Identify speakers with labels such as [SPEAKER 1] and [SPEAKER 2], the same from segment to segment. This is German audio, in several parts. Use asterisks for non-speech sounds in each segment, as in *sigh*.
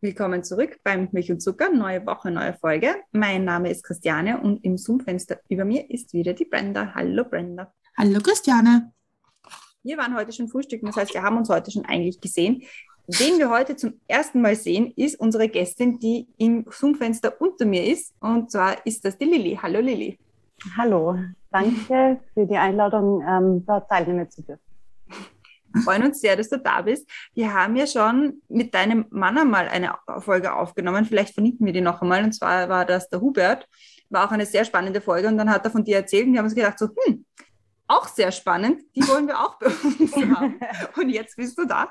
[SPEAKER 1] Willkommen zurück beim Milch und Zucker, neue Woche, neue Folge. Mein Name ist Christiane und im Zoom-Fenster über mir ist wieder die Brenda. Hallo Brenda.
[SPEAKER 2] Hallo Christiane.
[SPEAKER 1] Wir waren heute schon frühstücken, das heißt, wir haben uns heute schon eigentlich gesehen. Wen wir heute zum ersten Mal sehen, ist unsere Gästin, die im Zoom-Fenster unter mir ist. Und zwar ist das die Lilly. Hallo Lilly.
[SPEAKER 3] Hallo, danke für die Einladung, ähm, da teilnehmen zu dürfen.
[SPEAKER 1] Wir freuen uns sehr, dass du da bist. Wir haben ja schon mit deinem Mann einmal eine Folge aufgenommen. Vielleicht verlinken wir die noch einmal. Und zwar war das der Hubert. War auch eine sehr spannende Folge. Und dann hat er von dir erzählt. Und wir haben uns gedacht, so, hm, auch sehr spannend. Die wollen wir auch bei uns haben. *laughs* Und jetzt bist du da.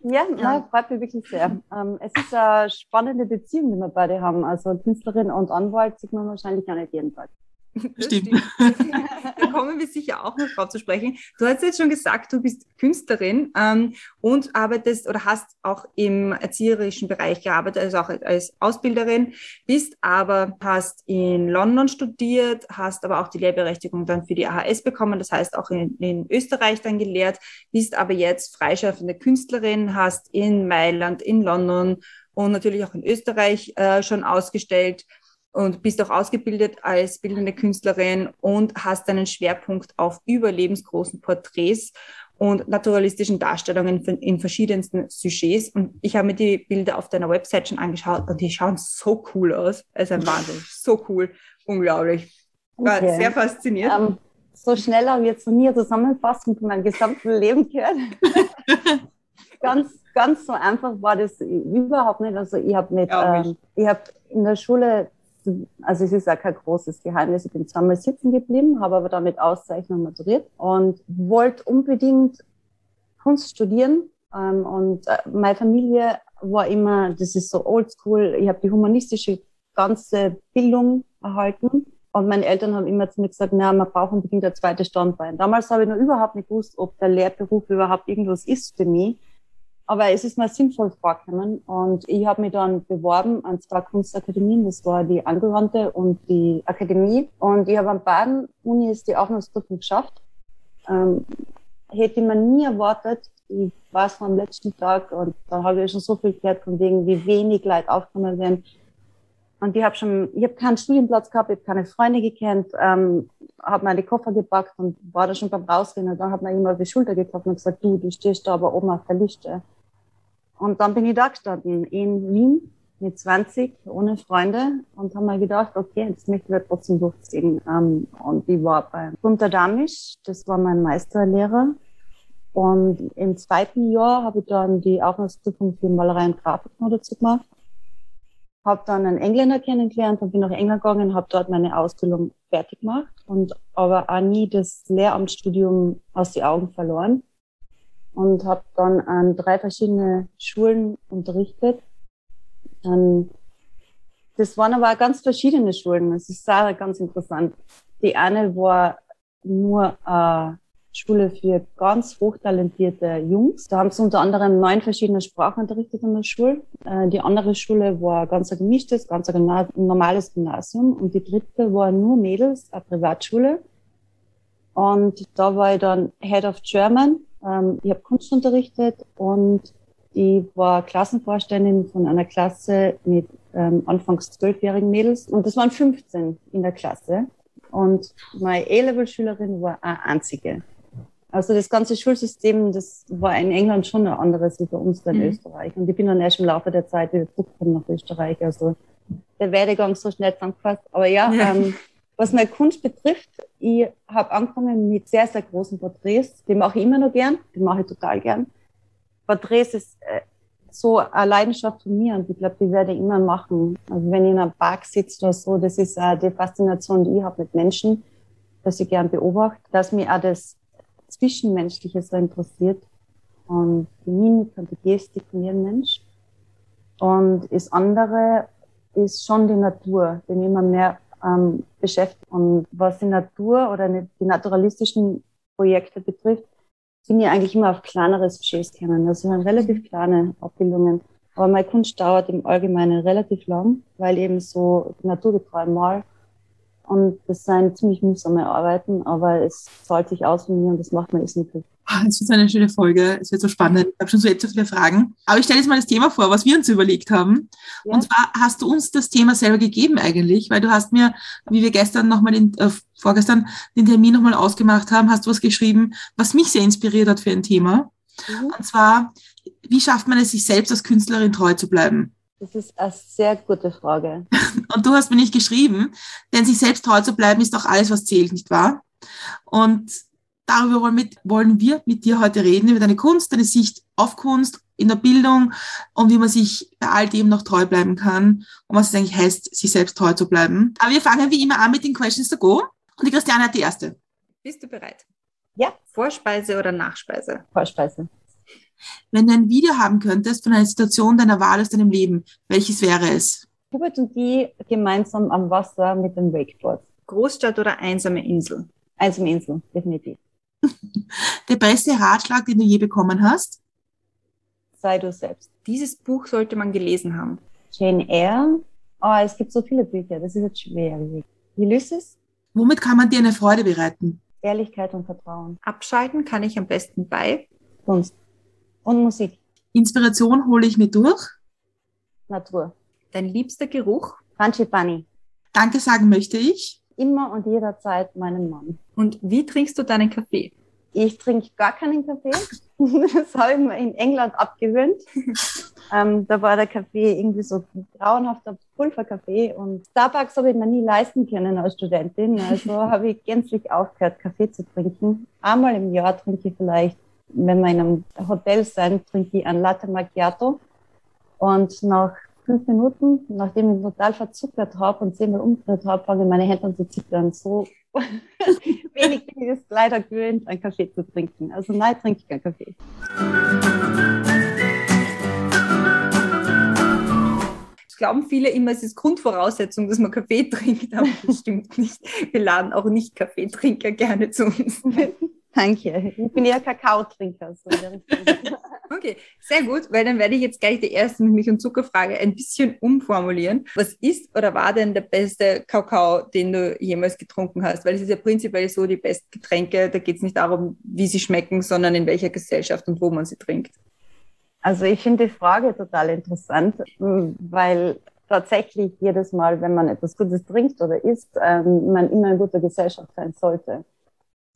[SPEAKER 3] Ja, ja. freut mich wirklich sehr. Ähm, es ist eine spannende Beziehung, die wir beide haben. Also Künstlerin und Anwalt sieht man wahrscheinlich gar nicht jeden Tag. *laughs*
[SPEAKER 1] Stimmt. *laughs* da kommen wir sicher auch noch drauf zu sprechen. Du hast jetzt schon gesagt, du bist Künstlerin ähm, und arbeitest oder hast auch im erzieherischen Bereich gearbeitet, also auch als Ausbilderin, bist aber, hast in London studiert, hast aber auch die Lehrberechtigung dann für die AHS bekommen, das heißt auch in, in Österreich dann gelehrt, bist aber jetzt freischaffende Künstlerin, hast in Mailand, in London und natürlich auch in Österreich äh, schon ausgestellt und bist auch ausgebildet als bildende Künstlerin und hast einen Schwerpunkt auf überlebensgroßen Porträts und naturalistischen Darstellungen in verschiedensten Sujets. Und ich habe mir die Bilder auf deiner Website schon angeschaut und die schauen so cool aus. Es ist ein Wahnsinn. So cool. Unglaublich. War okay. sehr fasziniert. Um,
[SPEAKER 3] ähm, so schnell habe ich jetzt von mir Zusammenfassung von meinem gesamten Leben gehört. *laughs* ganz, ganz so einfach war das überhaupt nicht. Also ich habe nicht, ähm, ich habe in der Schule also es ist ja kein großes Geheimnis. Ich bin zweimal sitzen geblieben, habe aber damit Auszeichnung maturiert und wollte unbedingt Kunst studieren. Ähm, und äh, meine Familie war immer, das ist so oldschool, ich habe die humanistische ganze Bildung erhalten. Und meine Eltern haben immer zu mir gesagt, na, man braucht unbedingt ein zweites Standbein. Damals habe ich noch überhaupt nicht gewusst, ob der Lehrberuf überhaupt irgendwas ist für mich. Aber es ist mir sinnvoll vorgekommen und ich habe mich dann beworben an zwei Kunstakademien, das war die Angewandte und die Akademie. Und ich habe an beiden Unis die Aufnahmeprüfung geschafft. Ähm, hätte man nie erwartet. Ich war es am letzten Tag und da habe ich schon so viel gehört von wegen, wie wenig Leute aufgenommen werden. Und ich habe schon, ich habe keinen Studienplatz gehabt, ich habe keine Freunde gekannt, ähm, habe meine Koffer gepackt und war da schon beim Rausgehen. Und dann hat man immer auf die Schulter geklopft und gesagt, du, du stehst da aber oben auf der Liste. Und dann bin ich da gestanden in Wien mit 20, ohne Freunde und haben mir gedacht, okay, jetzt möchte ich trotzdem durchziehen. Ähm, und ich war bei Gunter Damisch, das war mein Meisterlehrer. Und im zweiten Jahr habe ich dann die Aufnahmeprüfung für Malerei und Grafik noch dazu gemacht. Habe dann einen Engländer kennengelernt und bin nach England gegangen und habe dort meine Ausbildung fertig gemacht und aber auch nie das Lehramtsstudium aus den Augen verloren und habe dann an drei verschiedene Schulen unterrichtet. Ähm, das waren aber ganz verschiedene Schulen. Das ist auch ganz interessant. Die eine war nur eine Schule für ganz hochtalentierte Jungs. Da haben sie unter anderem neun verschiedene Sprachen unterrichtet in der Schule. Äh, die andere Schule war ganz ein gemischtes, ganz ein normales Gymnasium. Und die dritte war nur Mädels, eine Privatschule. Und da war ich dann Head of German ähm, ich habe Kunst unterrichtet und ich war Klassenvorständin von einer Klasse mit ähm, anfangs zwölfjährigen Mädels und das waren 15 in der Klasse. Und meine A-Level-Schülerin war eine einzige. Also das ganze Schulsystem, das war in England schon ein anderes wie bei uns in mhm. Österreich. Und ich bin dann erst im Laufe der Zeit wieder zurückgekommen nach Österreich. Also der Werdegang so schnell zusammengefasst. Aber ja, ja. Ähm, was meine Kunst betrifft, ich habe angefangen mit sehr, sehr großen Porträts. Die mache ich immer noch gern. Die mache ich total gern. Porträts ist äh, so eine Leidenschaft von mir und ich glaube, die werde ich immer machen. Also wenn ich in einem Park sitze oder so, das ist äh, die Faszination, die ich habe mit Menschen, dass ich gern beobachte, dass mich auch das Zwischenmenschliche so interessiert und die Mimik und die Gestik von jedem Mensch. Und das andere ist schon die Natur, die mich immer mehr ähm, beschäftigt. Und was die Natur oder die naturalistischen Projekte betrifft, sind ja eigentlich immer auf kleinere Sujets kennen. Das sind relativ kleine Abbildungen. Aber meine Kunst dauert im Allgemeinen relativ lang, weil eben so naturgetreu mal. Und das sind ziemlich mühsame Arbeiten, aber es zahlt sich aus von mir und das macht mir ist nicht
[SPEAKER 2] Ah, es wird so eine schöne Folge. Es wird so spannend. Ich habe schon so etwas viele Fragen. Aber ich stelle jetzt mal das Thema vor, was wir uns überlegt haben. Ja. Und zwar hast du uns das Thema selber gegeben eigentlich, weil du hast mir, wie wir gestern nochmal, den, äh, vorgestern den Termin nochmal ausgemacht haben, hast du was geschrieben, was mich sehr inspiriert hat für ein Thema. Mhm. Und zwar, wie schafft man es, sich selbst als Künstlerin treu zu bleiben?
[SPEAKER 3] Das ist eine sehr gute Frage. *laughs*
[SPEAKER 2] Und du hast mir nicht geschrieben, denn sich selbst treu zu bleiben ist doch alles, was zählt, nicht wahr? Und Darüber wollen, mit, wollen wir mit dir heute reden, über deine Kunst, deine Sicht auf Kunst, in der Bildung und wie man sich bei all dem noch treu bleiben kann und was es eigentlich heißt, sich selbst treu zu bleiben. Aber wir fangen wie immer an mit den Questions to go und die Christiane hat die erste.
[SPEAKER 1] Bist du bereit?
[SPEAKER 3] Ja.
[SPEAKER 1] Vorspeise oder Nachspeise?
[SPEAKER 3] Vorspeise.
[SPEAKER 2] Wenn du ein Video haben könntest von einer Situation deiner Wahl aus deinem Leben, welches wäre es?
[SPEAKER 3] Hubert und die gemeinsam am Wasser mit dem Wakeboard.
[SPEAKER 1] Großstadt oder einsame Insel?
[SPEAKER 3] Einsame Insel, definitiv. *laughs*
[SPEAKER 2] Der beste Ratschlag, den du je bekommen hast?
[SPEAKER 3] Sei du selbst.
[SPEAKER 1] Dieses Buch sollte man gelesen haben.
[SPEAKER 3] Jane Eyre. Oh, es gibt so viele Bücher, das ist jetzt schwierig. Ulysses?
[SPEAKER 2] Womit kann man dir eine Freude bereiten?
[SPEAKER 3] Ehrlichkeit und Vertrauen.
[SPEAKER 1] Abschalten kann ich am besten bei
[SPEAKER 3] Kunst und Musik.
[SPEAKER 2] Inspiration hole ich mir durch?
[SPEAKER 3] Natur.
[SPEAKER 1] Dein liebster Geruch?
[SPEAKER 3] Frangipani.
[SPEAKER 2] Danke sagen möchte ich?
[SPEAKER 3] immer und jederzeit meinen Mann.
[SPEAKER 1] Und wie trinkst du deinen Kaffee?
[SPEAKER 3] Ich trinke gar keinen Kaffee. *laughs* Das habe ich mir in England abgewöhnt. *laughs* ähm, da war der Kaffee irgendwie so ein grauenhafter Pulverkaffee und Starbucks habe ich mir nie leisten können als Studentin. Also *laughs* habe ich gänzlich aufgehört, Kaffee zu trinken. Einmal im Jahr trinke ich vielleicht, wenn wir in einem Hotel sind, trinke ich ein Latte Macchiato. Und nach fünf Minuten, nachdem ich total verzuckert habe und zehnmal umgedreht habe, fangen meine Hände an zu zittern. So *laughs* wenig bin ich es leider gewöhnt, einen Kaffee zu trinken. Also nein, trinke ich keinen Kaffee.
[SPEAKER 1] Das glauben viele immer, es ist Grundvoraussetzung, dass man Kaffee *laughs* trinkt, aber das stimmt nicht. Wir laden auch nicht Kaffeetrinker gerne zu uns. *laughs*
[SPEAKER 3] Danke. Ich bin eher Kakaotrinker. So *laughs*
[SPEAKER 1] okay, sehr gut, weil dann werde ich jetzt gleich die erste Milch- und Zuckerfrage ein bisschen umformulieren. Was ist oder war denn der beste Kakao, den du jemals getrunken hast? Weil es ist ja prinzipiell so, die besten Getränke, da geht es nicht darum, wie sie schmecken, sondern in welcher Gesellschaft und wo man sie trinkt.
[SPEAKER 3] Also ich finde die Frage total interessant, weil tatsächlich jedes Mal, wenn man etwas Gutes trinkt oder isst, ähm, man immer in guter Gesellschaft sein sollte.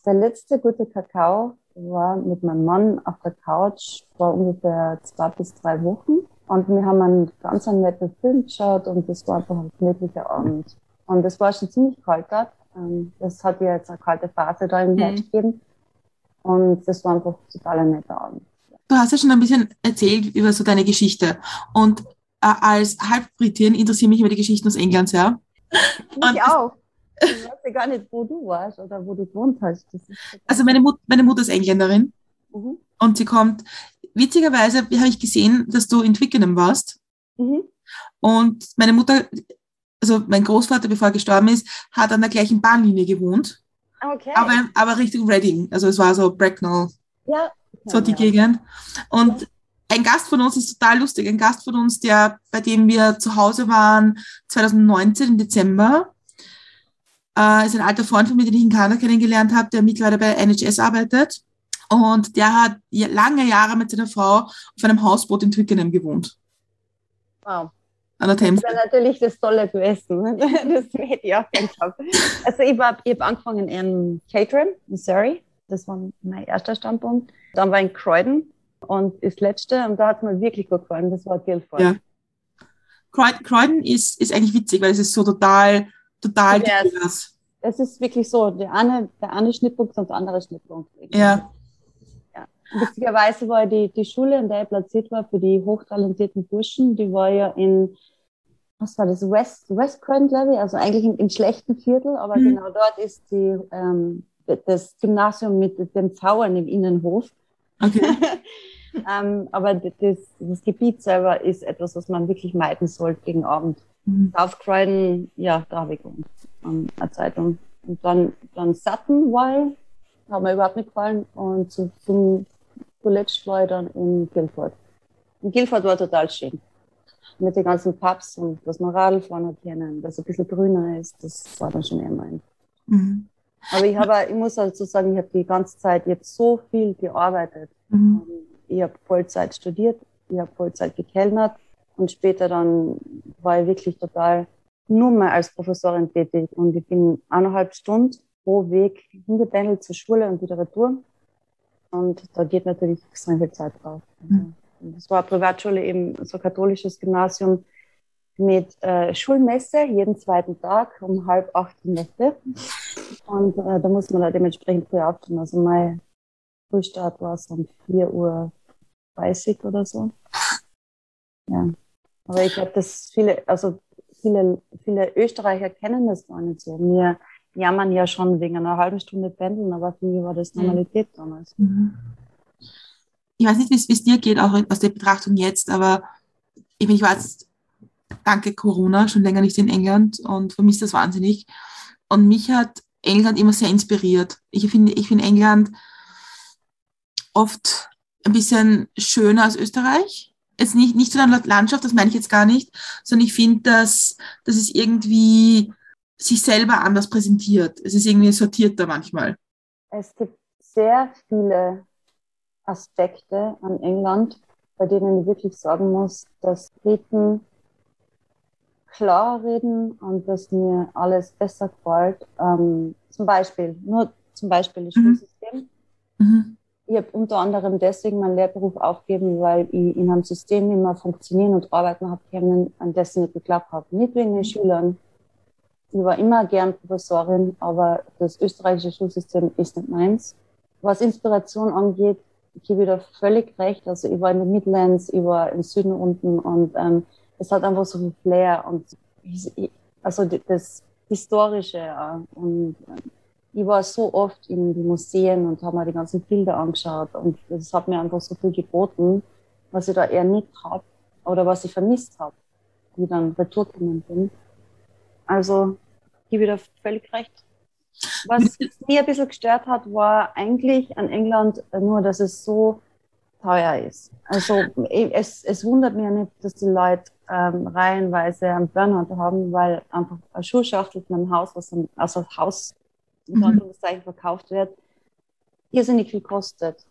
[SPEAKER 3] Der letzte gute Kakao war mit meinem Mann auf der Couch vor ungefähr zwei bis drei Wochen. Und wir haben einen ganz netten Film geschaut und das war einfach ein gemütlicher Abend. Und es war schon ziemlich kalt dort. Ähm, das hat ja jetzt eine kalte Phase da im mhm. Gegeben. Und das war einfach total ein netter Abend.
[SPEAKER 2] Du hast ja schon ein bisschen erzählt über so deine Geschichte. Und äh, als Halbbritin interessieren mich über die Geschichten aus England sehr.
[SPEAKER 3] Ich auch. Ich weiß ja gar nicht, wo du warst oder wo du gewohnt hast.
[SPEAKER 2] also meine, Mut meine Mutter ist Engländerin mhm. und sie kommt, witzigerweise habe ich gesehen, dass du in Twickenham warst. Mhm. Und meine Mutter, also mein Großvater, bevor er gestorben ist, hat an der gleichen Bahnlinie gewohnt. Okay. Aber, aber Richtung Reading. Also es war so Bracknell. Ja. So die ja. Gegend. Und ja. ein Gast von uns ist total lustig. Ein Gast von uns, der, bei dem wir zu Hause waren, 2019 im Dezember, äh, ist ein alter Freund von mir, den ich in Kanada kennengelernt habe, der mittlerweile bei NHS arbeitet. Und der hat lange Jahre mit seiner Frau auf einem Hausboot in Twickenham gewohnt.
[SPEAKER 3] Wow. An der Thames. Das ist natürlich das Tolle gewesen. Ne? *laughs* Das hätte ich auch gern gehabt. Also ich, war, ich habe angefangen in Caterham, Missouri. Das war mein erster Standpunkt. Dann war ich in Croydon und das letzte. Und da hat es mir wirklich gut gefallen. Das war Guildford. Ja.
[SPEAKER 2] Croydon ist, ist eigentlich witzig, weil es ist so total total ja,
[SPEAKER 3] divers. Es ist wirklich so, der eine, der eine Schnittpunkt und der andere Schnittpunkt.
[SPEAKER 2] Ja.
[SPEAKER 3] ja. Witzigerweise war die, die Schule, in der ich platziert war für die hochtalentierten Burschen, die war ja in, was war das, West, West glaube ich, also eigentlich im, im schlechten Viertel, aber mhm. genau dort ist die, ähm, das Gymnasium mit dem Zaun im Innenhof. Okay. *laughs* ähm, aber das, das Gebiet selber ist etwas, was man wirklich meiden sollte gegen Abend. Mhm. South Croydon, ja, da habe ich gewohnt. ähm, eine Zeitung. Und dann, dann Satten war ich, hat mir überhaupt nicht gefallen. Und zum, zum zuletzt war ich dann in Guildford. In Guildford war total schön. Mit den ganzen Pubs und dass man Radl fahren kennen, dass es ein bisschen grüner ist, das war dann schon eher mein. Mhm. Aber ich habe, ich muss dazu also sagen, ich habe die ganze Zeit jetzt so viel gearbeitet. Mhm. Ich habe Vollzeit studiert, ich habe Vollzeit gekellnert und später dann war ich wirklich total nur mehr als Professorin tätig und ich bin eineinhalb Stunden pro Weg hingependelt zur Schule und wieder retour. Und da geht natürlich extrem viel Zeit drauf. Mhm. Das war eine Privatschule, eben so ein katholisches Gymnasium mit äh, Schulmesse jeden zweiten Tag um halb acht in der Früh. Und äh, da muss man da dementsprechend früh aufstehen. Also mein Frühstart war es um 4 Uhr 30 oder so. Ja. Aber ich glaube, dass viele, also viele, viele Österreicher kennen das gar nicht so. Wir jammern ja schon wegen einer halben Stunde pendeln, aber für mich war das mhm. Normalität mhm. damals.
[SPEAKER 2] Ich weiß nicht, wie es dir geht, auch aus der Betrachtung jetzt, aber ich, ich war jetzt, danke Corona, schon länger nicht in England und vermisse das wahnsinnig. Und mich hat England immer sehr inspiriert. Ich finde ich finde England oft ein bisschen schöner als Österreich. Jetzt nicht, nicht zu der Landschaft, das meine ich jetzt gar nicht, sondern ich finde, dass, dass es irgendwie sich selber anders präsentiert. Es ist irgendwie sortierter manchmal.
[SPEAKER 3] Es gibt sehr viele Aspekte an England, bei denen ich wirklich sagen muss, dass Briten klar reden und dass mir alles besser gefällt. Ähm, zum Beispiel, nur zum Beispiel das mhm. Schulsystem. Mhm. Ich habe unter anderem deswegen meinen Lehrberuf aufgegeben, weil ich in einem System nicht mehr funktionieren und arbeiten habe können, an dessen ich geglaubt habe. Nicht wegen den Schülern. Ich war immer gern Professorin, aber das österreichische Schulsystem ist nicht meins. Was Inspiration angeht, ich gebe wieder völlig recht. Also ich war in den Midlands, ich war im Süden unten und ähm, es hat einfach so viel Flair und also das Historische. Und ich war so oft in den Museen und habe mir die ganzen Bilder angeschaut und das hat mir einfach so viel geboten, was ich da eher nicht habe oder was ich vermisst habe, wie dann retour gekommen bin. Also gebe ich da völlig recht. Was mir ein bisschen gestört hat, war eigentlich an England nur, dass es so teuer ist. Also es, es wundert mich nicht, dass die Leute ähm, reihenweise einen Burnout haben, weil einfach eine Schulschachtel von einem Haus, was dann, also Haus in Anführungszeichen verkauft wird, irrsinnig viel kostet.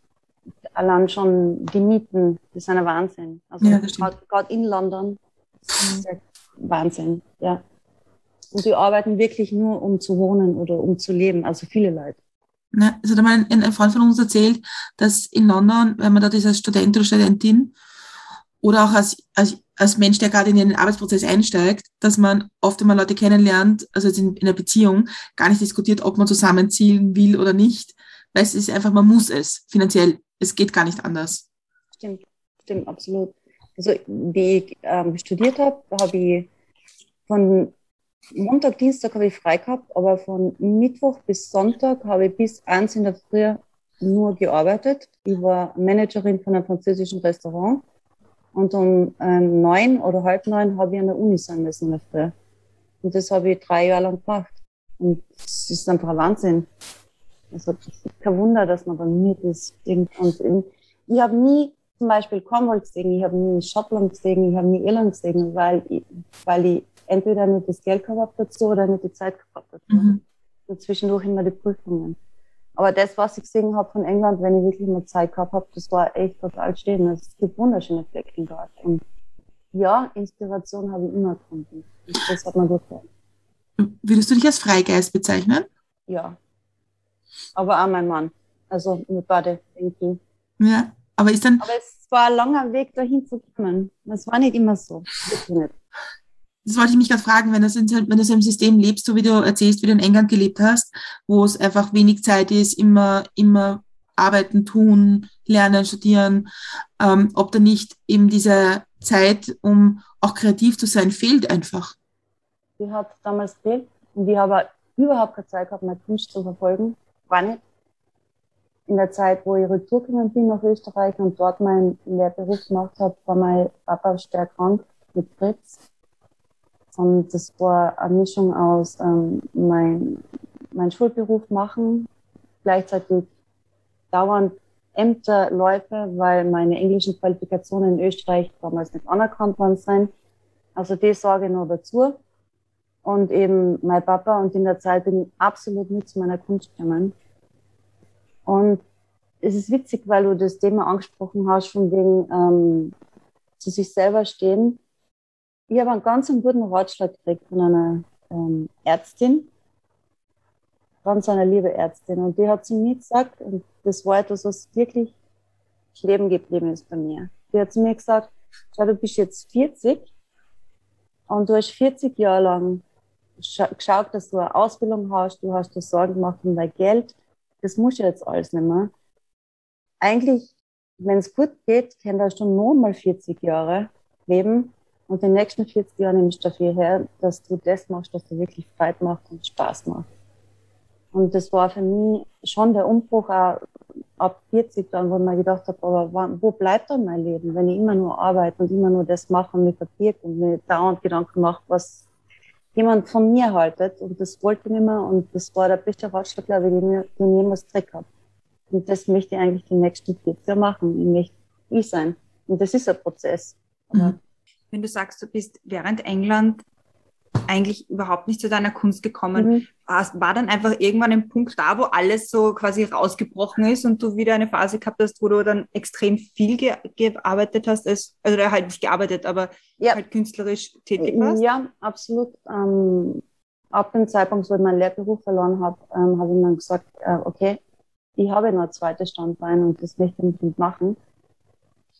[SPEAKER 3] Allein schon die Mieten, das ist ein Wahnsinn. Also ja, gerade in London, ja Wahnsinn, ja. Und die arbeiten wirklich nur, um zu wohnen oder um zu leben, also viele Leute.
[SPEAKER 2] Ne, es hat einmal ein, ein Freund von uns erzählt, dass in London, wenn man dort ist als Student oder Studentin oder auch als, als, als Mensch, der gerade in den Arbeitsprozess einsteigt, dass man oft einmal Leute kennenlernt, also in, in einer Beziehung, gar nicht diskutiert, ob man zusammenziehen will oder nicht, weil es ist einfach, man muss es finanziell. Es geht gar nicht anders.
[SPEAKER 3] Stimmt, stimmt, absolut. Also, wie ich ähm, studiert habe, habe ich von Montag, Dienstag habe ich frei gehabt, aber von Mittwoch bis Sonntag habe ich bis eins in der Früh nur gearbeitet. Ich war Managerin von einem französischen Restaurant und um äh, neun oder halb neun habe ich an der Uni sein müssen in der Früh. Und das habe ich drei Jahre lang gemacht. Und es ist einfach ein Wahnsinn. Also kein Wunder, dass man dann mit ist. Und ich habe nie zum Beispiel Cornwall gesehen, ich habe nie Schottland gesehen, ich habe nie Irland gesehen, weil ich, weil ich entweder nicht das Geld gehabt dazu oder nicht die Zeit gehabt dazu. Mhm. Und zwischendurch immer die Prüfungen. Aber das, was ich gesehen habe von England, wenn ich wirklich mal Zeit gehabt habe, das war echt total schön. Es gibt wunderschöne Flecken dort. Und ja, Inspiration habe ich immer gefunden. Das hat mir gefallen.
[SPEAKER 2] Würdest du dich als Freigeist bezeichnen?
[SPEAKER 3] Ja. Aber auch mein Mann. Also mit beide irgendwie.
[SPEAKER 2] Ja, aber ist dann.
[SPEAKER 3] Aber es war ein langer Weg dahin zu kommen. Es war nicht immer so. Wirklich nicht
[SPEAKER 2] das wollte ich mich gerade fragen, wenn du, wenn du so im System lebst, so wie du erzählst, wie du in England gelebt hast, wo es einfach wenig Zeit ist, immer, immer arbeiten, tun, lernen, studieren, ähm, ob da nicht eben diese Zeit, um auch kreativ zu sein, fehlt einfach.
[SPEAKER 3] Die hat damals gefehlt und ich habe überhaupt keine Zeit gehabt, meine Kunst zu verfolgen. War nicht. In der Zeit, wo ich retourgekommen bin nach Österreich und dort meinen Lehrberuf gemacht habe, war mein Papa schwer krank mit Fritz Und das war eine Mischung aus ähm, mein, mein Schulberuf machen, gleichzeitig dauernd Ämterläufe, weil meine englischen Qualifikationen in Österreich damals nicht anerkannt worden sind. Also die Sorge noch dazu. Und eben mein Papa und in der Zeit bin ich absolut nicht zu meiner Kunst gekommen. Und es ist witzig, weil du das Thema angesprochen hast, von wegen ähm, zu sich selber stehen. Ich habe einen ganz guten Ratschlag gekriegt von einer ähm, Ärztin, ganz eine liebe Ärztin. Und die hat zu mir gesagt, und das war etwas, was wirklich kleben geblieben ist bei mir. Die hat zu mir gesagt, schau, du bist jetzt 40 und du hast 40 Jahre lang geschaut, dass du eine Ausbildung hast, du hast dir Sorgen gemacht um dein Geld. Das muss jetzt alles nicht mehr eigentlich, wenn es gut geht, kann da schon nur mal 40 Jahre leben und die nächsten 40 Jahre nimmst du dafür her, dass du das machst, was dir wirklich Freude macht und Spaß macht. Und das war für mich schon der Umbruch auch ab 40 dann, wo ich mir gedacht habe, aber wo bleibt dann mein Leben, wenn ich immer nur arbeite und immer nur das mache und mich verbirgt und mir dauernd Gedanken mache, was jemand von mir haltet. Und das wollte ich nicht mehr und das war der beste Ratschlag, glaube ich, den ich jemals gekriegt habe. Und das möchte ich eigentlich die nächsten 40 Jahre machen. Ich möchte ich sein. Und das ist ein Prozess.
[SPEAKER 1] Mhm. Wenn du sagst, du bist während England eigentlich überhaupt nicht zu deiner Kunst gekommen, mhm. war dann einfach irgendwann ein Punkt da, wo alles so quasi rausgebrochen ist und du wieder eine Phase gehabt hast, wo du dann extrem viel ge gearbeitet hast, als, also halt nicht gearbeitet, aber ja. halt künstlerisch tätig warst?
[SPEAKER 3] Ja, absolut. Ähm, ab dem Zeitpunkt, wo ich meinen Lehrberuf verloren habe, ähm, habe ich dann gesagt, äh, okay, ich habe noch ein zweites Standbein und das möchte ich unbedingt machen.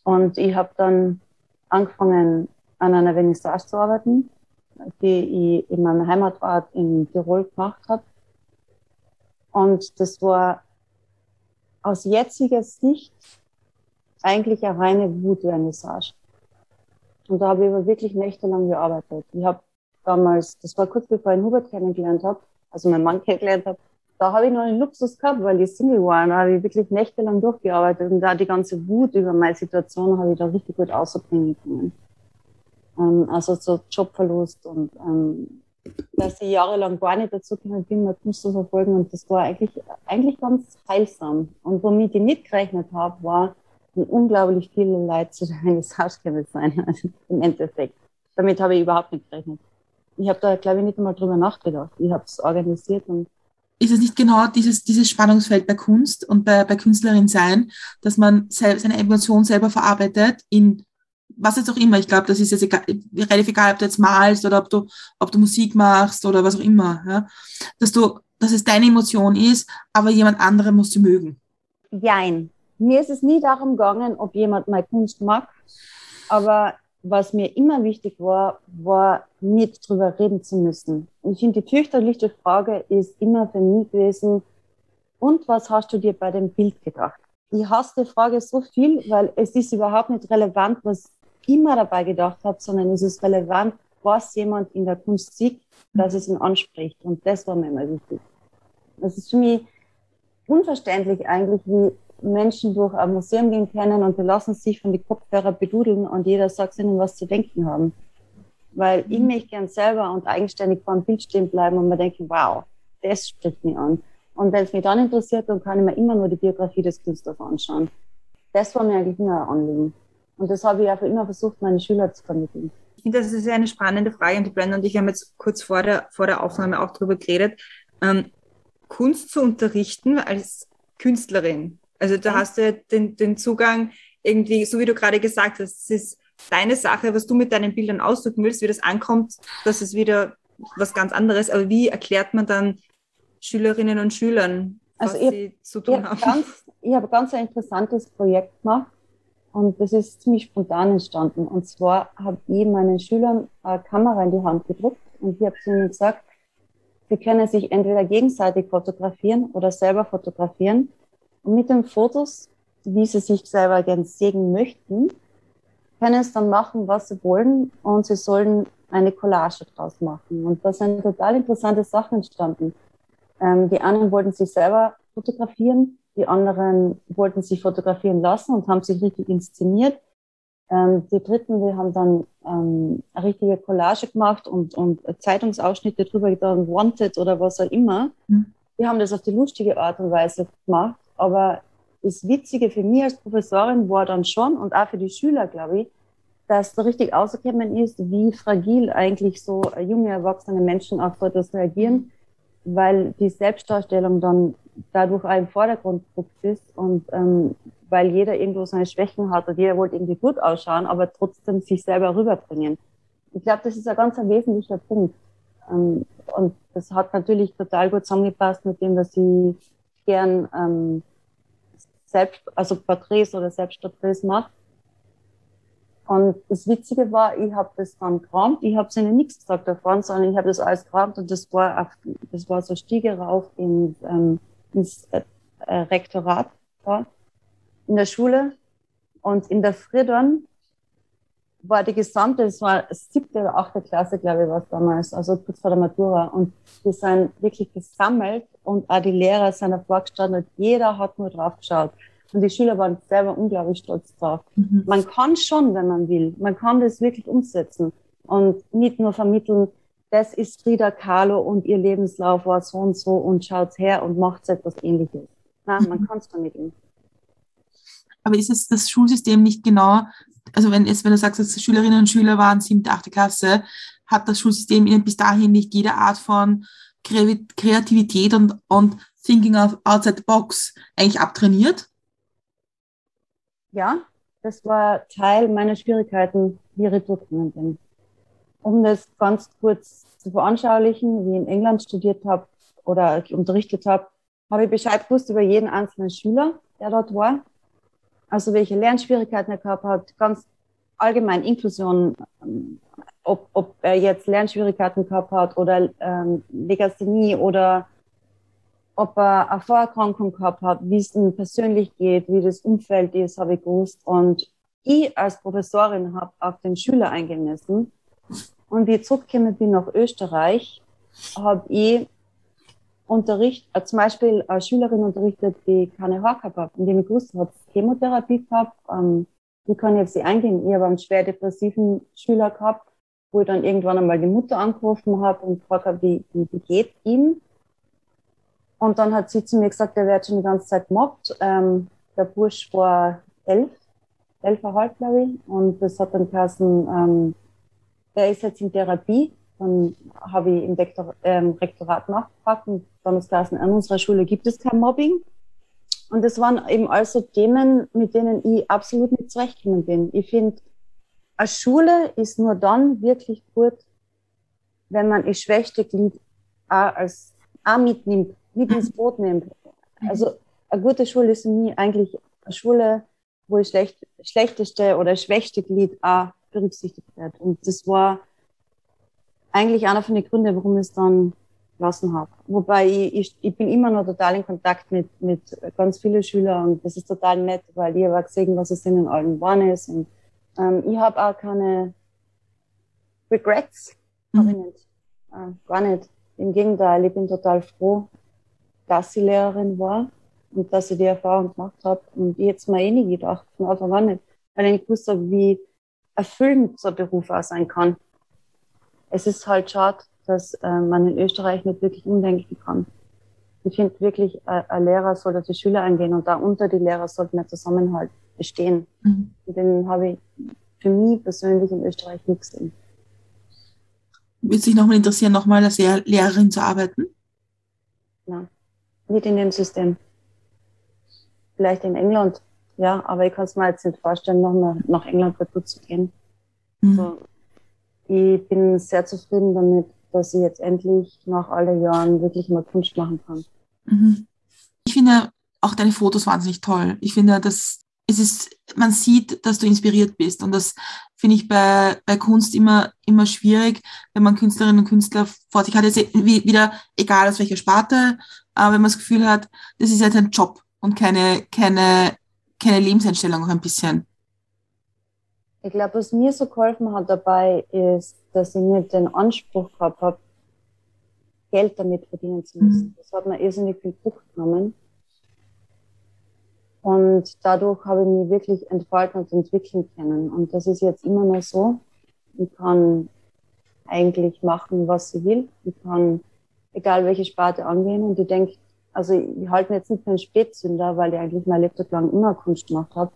[SPEAKER 3] Und ich habe dann angefangen, an einer Vernissage zu arbeiten, die ich in meinem Heimatort in Tirol gemacht habe. Und das war aus jetziger Sicht eigentlich eine reine Wutvernissage. Und da habe ich aber wirklich nächtelang gearbeitet. Ich habe damals, das war kurz bevor ich Hubert kennengelernt habe, also meinen Mann kennengelernt habe, da habe ich noch einen Luxus gehabt, weil ich Single war. Da habe ich wirklich nächtelang durchgearbeitet und da die ganze Wut über meine Situation habe ich da richtig gut ausbringen können. Ähm, also so Jobverlust und ähm, dass ich jahrelang gar nicht dazu gekommen bin, meine Kunst zu verfolgen und das war eigentlich, eigentlich ganz heilsam. Und womit ich nicht gerechnet habe, war, wie unglaublich viele Leute zu eines Hauskämmer sein, im Endeffekt. Damit habe ich überhaupt nicht gerechnet. Ich habe da, glaube ich, nicht einmal drüber nachgedacht. Ich habe es organisiert und
[SPEAKER 2] ist es nicht genau dieses, dieses Spannungsfeld bei Kunst und bei, bei Künstlerin sein, dass man sel seine Emotion selber verarbeitet in was jetzt auch immer. Ich glaube, das ist jetzt egal, relativ egal, ob du jetzt malst oder ob du, ob du Musik machst oder was auch immer. Ja? Dass du, dass es deine Emotion ist, aber jemand andere muss sie mögen.
[SPEAKER 3] Jein. Mir ist es nie darum gegangen, ob jemand meine Kunst mag, aber was mir immer wichtig war, war nicht drüber reden zu müssen. Und ich finde, die fürchterlichste Frage ist immer für mich gewesen, und was hast du dir bei dem Bild gedacht? Ich hasse die Frage so viel, weil es ist überhaupt nicht relevant, was immer dabei gedacht habe, sondern es ist relevant, was jemand in der Kunst sieht, dass es ihn anspricht. Und das war mir immer wichtig. Das ist für mich unverständlich eigentlich, wie Menschen durch ein Museum gehen können und die lassen sich von den Kopfhörer bedudeln und jeder sagt ihnen, was zu denken haben. Weil ich möchte gern selber und eigenständig vor dem Bild stehen bleiben und mir denken, wow, das spricht mich an. Und wenn es mich dann interessiert, dann kann ich mir immer nur die Biografie des Künstlers anschauen. Das war mir eigentlich immer ein Anliegen. Und das habe ich einfach immer versucht, meine Schüler zu vermitteln.
[SPEAKER 1] Ich finde, das ist eine spannende Frage und die Brenda und ich haben jetzt kurz vor der, vor der Aufnahme auch darüber geredet. Ähm, Kunst zu unterrichten als Künstlerin, also da hast du den, den Zugang irgendwie, so wie du gerade gesagt hast, es ist deine Sache, was du mit deinen Bildern ausdrücken willst, wie das ankommt, das ist wieder was ganz anderes. Aber wie erklärt man dann Schülerinnen und Schülern, was also sie hab, zu tun ich haben?
[SPEAKER 3] Ganz, ich habe ganz ein interessantes Projekt gemacht und das ist ziemlich spontan entstanden. Und zwar habe ich meinen Schülern eine Kamera in die Hand gedruckt und ich habe zu ihnen gesagt, sie können sich entweder gegenseitig fotografieren oder selber fotografieren und mit den Fotos, wie sie sich selber gern sägen möchten, können sie dann machen, was sie wollen und sie sollen eine Collage draus machen. Und da sind total interessante Sachen entstanden. Ähm, die einen wollten sich selber fotografieren, die anderen wollten sich fotografieren lassen und haben sich richtig inszeniert. Ähm, die Dritten, die haben dann ähm, eine richtige Collage gemacht und, und Zeitungsausschnitte drüber getan, Wanted oder was auch immer. Mhm. Die haben das auf die lustige Art und Weise gemacht. Aber das Witzige für mich als Professorin war dann schon und auch für die Schüler, glaube ich, dass da richtig ausgekommen ist, wie fragil eigentlich so junge, erwachsene Menschen auf etwas reagieren, weil die Selbstdarstellung dann dadurch im Vordergrund gerückt ist und ähm, weil jeder irgendwo seine Schwächen hat und jeder wollte irgendwie gut ausschauen, aber trotzdem sich selber rüberbringen. Ich glaube, das ist ein ganz ein wesentlicher Punkt. Ähm, und das hat natürlich total gut zusammengepasst mit dem, dass ich gern ähm, selbst, also Porträts oder Selbstporträts mache. Und das Witzige war, ich habe das dann geräumt, ich habe ihnen nichts gesagt davon, sondern ich habe das alles geräumt und das war auf, das war so Stiege rauf in, ähm, ins äh, Rektorat da, in der Schule. Und in der Früh war die gesamte, das war siebte oder achte Klasse, glaube ich, war es damals, also kurz vor der Matura. Und die sind wirklich gesammelt und auch die Lehrer sind davor gestanden und jeder hat nur drauf geschaut. Und die Schüler waren selber unglaublich stolz drauf. Mhm. Man kann schon, wenn man will. Man kann das wirklich umsetzen und nicht nur vermitteln, das ist Frida Kahlo und ihr Lebenslauf war so und so und schaut her und macht etwas ähnliches. Nein, man mhm. kann es vermitteln.
[SPEAKER 2] Aber ist es das Schulsystem nicht genau, also wenn, es, wenn du sagst, dass Schülerinnen und Schüler waren, siebte, achte Klasse, hat das Schulsystem ihnen bis dahin nicht jede Art von Kreativität und, und Thinking outside the box eigentlich abtrainiert?
[SPEAKER 3] ja, das war Teil meiner Schwierigkeiten, wie ich durchgekommen bin. Um das ganz kurz zu veranschaulichen, wie ich in England studiert habe oder unterrichtet habe, habe ich Bescheid gewusst über jeden einzelnen Schüler, der dort war. Also welche Lernschwierigkeiten er gehabt hat, ganz allgemein Inklusion, ähm, ob, ob er jetzt Lernschwierigkeiten gehabt hat oder ähm, Legasthenie oder ob er eine Vorerkrankung gehabt hat, wie es ihm persönlich geht, wie das Umfeld ist, habe ich gewusst. Und ich als Professorin habe auf den Schüler eingemessen. Und wie ich zurückgekommen bin nach Österreich, habe ich Unterricht, äh, zum Beispiel eine Schülerin unterrichtet, die keine Haar gehabt hat, indem ich gewusst habe, Chemotherapie gehabt. Ähm, wie kann ich auf sie eingehen? Ich habe einen schwer depressiven Schüler gehabt, wo ich dann irgendwann einmal die Mutter angerufen habe und gefragt habe, wie, wie, wie geht ihm? Und dann hat sie zu mir gesagt, der wird schon die ganze Zeit gemobbt. Ähm, der Bursch war elf, elfeinhalb, glaube ich. Und das hat dann geheißen, ähm, der ist jetzt in Therapie. Dann habe ich im Rektor, ähm, Rektorat nachgefragt und dann ist geheißen, an unserer Schule gibt es kein Mobbing. Und das waren eben also Themen, mit denen ich absolut nicht zurechtgekommen bin. Ich finde, eine Schule ist nur dann wirklich gut, wenn man das schwächste Glied auch als auch mitnimmt mit ins Boot nimmt. Also eine gute Schule ist für mich eigentlich eine Schule, wo das schlecht, schlechteste oder schwächste Glied auch berücksichtigt wird. Und das war eigentlich einer von den Gründen, warum ich es dann lassen habe. Wobei ich, ich, ich bin immer noch total in Kontakt mit, mit ganz vielen Schülern und das ist total nett, weil ich habe gesehen, was es in allen geworden ist. Und ähm, ich habe auch keine Regrets, mhm. ich nicht. Äh, gar nicht. Im Gegenteil, ich bin total froh, dass sie Lehrerin war und dass ich die Erfahrung gemacht habe. Und ich jetzt mal eh nicht gedacht, von Anfang an nicht, weil ich nicht gewusst habe, wie erfüllend so ein Beruf auch sein kann. Es ist halt schade, dass äh, man in Österreich nicht wirklich umdenken kann. Ich finde wirklich, äh, ein Lehrer sollte die Schüler eingehen und da unter die Lehrer sollte mehr Zusammenhalt bestehen. Mhm. Und den habe ich für mich persönlich in Österreich nicht gesehen.
[SPEAKER 2] Würde sich nochmal interessieren, nochmal als Lehrerin zu arbeiten?
[SPEAKER 3] Ja nicht in dem System. Vielleicht in England, ja, aber ich kann es mir jetzt nicht vorstellen, noch nach, nach England zu gehen. Mhm. So, ich bin sehr zufrieden damit, dass ich jetzt endlich nach all den Jahren wirklich mal Kunst machen kann.
[SPEAKER 2] Mhm. Ich finde auch deine Fotos wahnsinnig toll. Ich finde, dass es ist, man sieht, dass du inspiriert bist. Und das finde ich bei, bei Kunst immer, immer schwierig, wenn man Künstlerinnen und Künstler vor sich hat. Jetzt wieder, egal aus welcher Sparte, aber wenn man das Gefühl hat, das ist jetzt ein Job und keine, keine, keine Lebenseinstellung auch ein bisschen.
[SPEAKER 3] Ich glaube, was mir so geholfen hat dabei, ist, dass ich nicht den Anspruch gehabt habe, Geld damit verdienen zu müssen. Mhm. Das hat mir irrsinnig viel Druck genommen. Und dadurch habe ich mich wirklich entfalten und entwickeln können. Und das ist jetzt immer noch so. Ich kann eigentlich machen, was ich will. Ich kann egal welche Sparte angehen. Und ich denke, also ich halte mich jetzt nicht für einen Spätzünder, weil ich eigentlich mein Leben lang immer Kunst gemacht habe.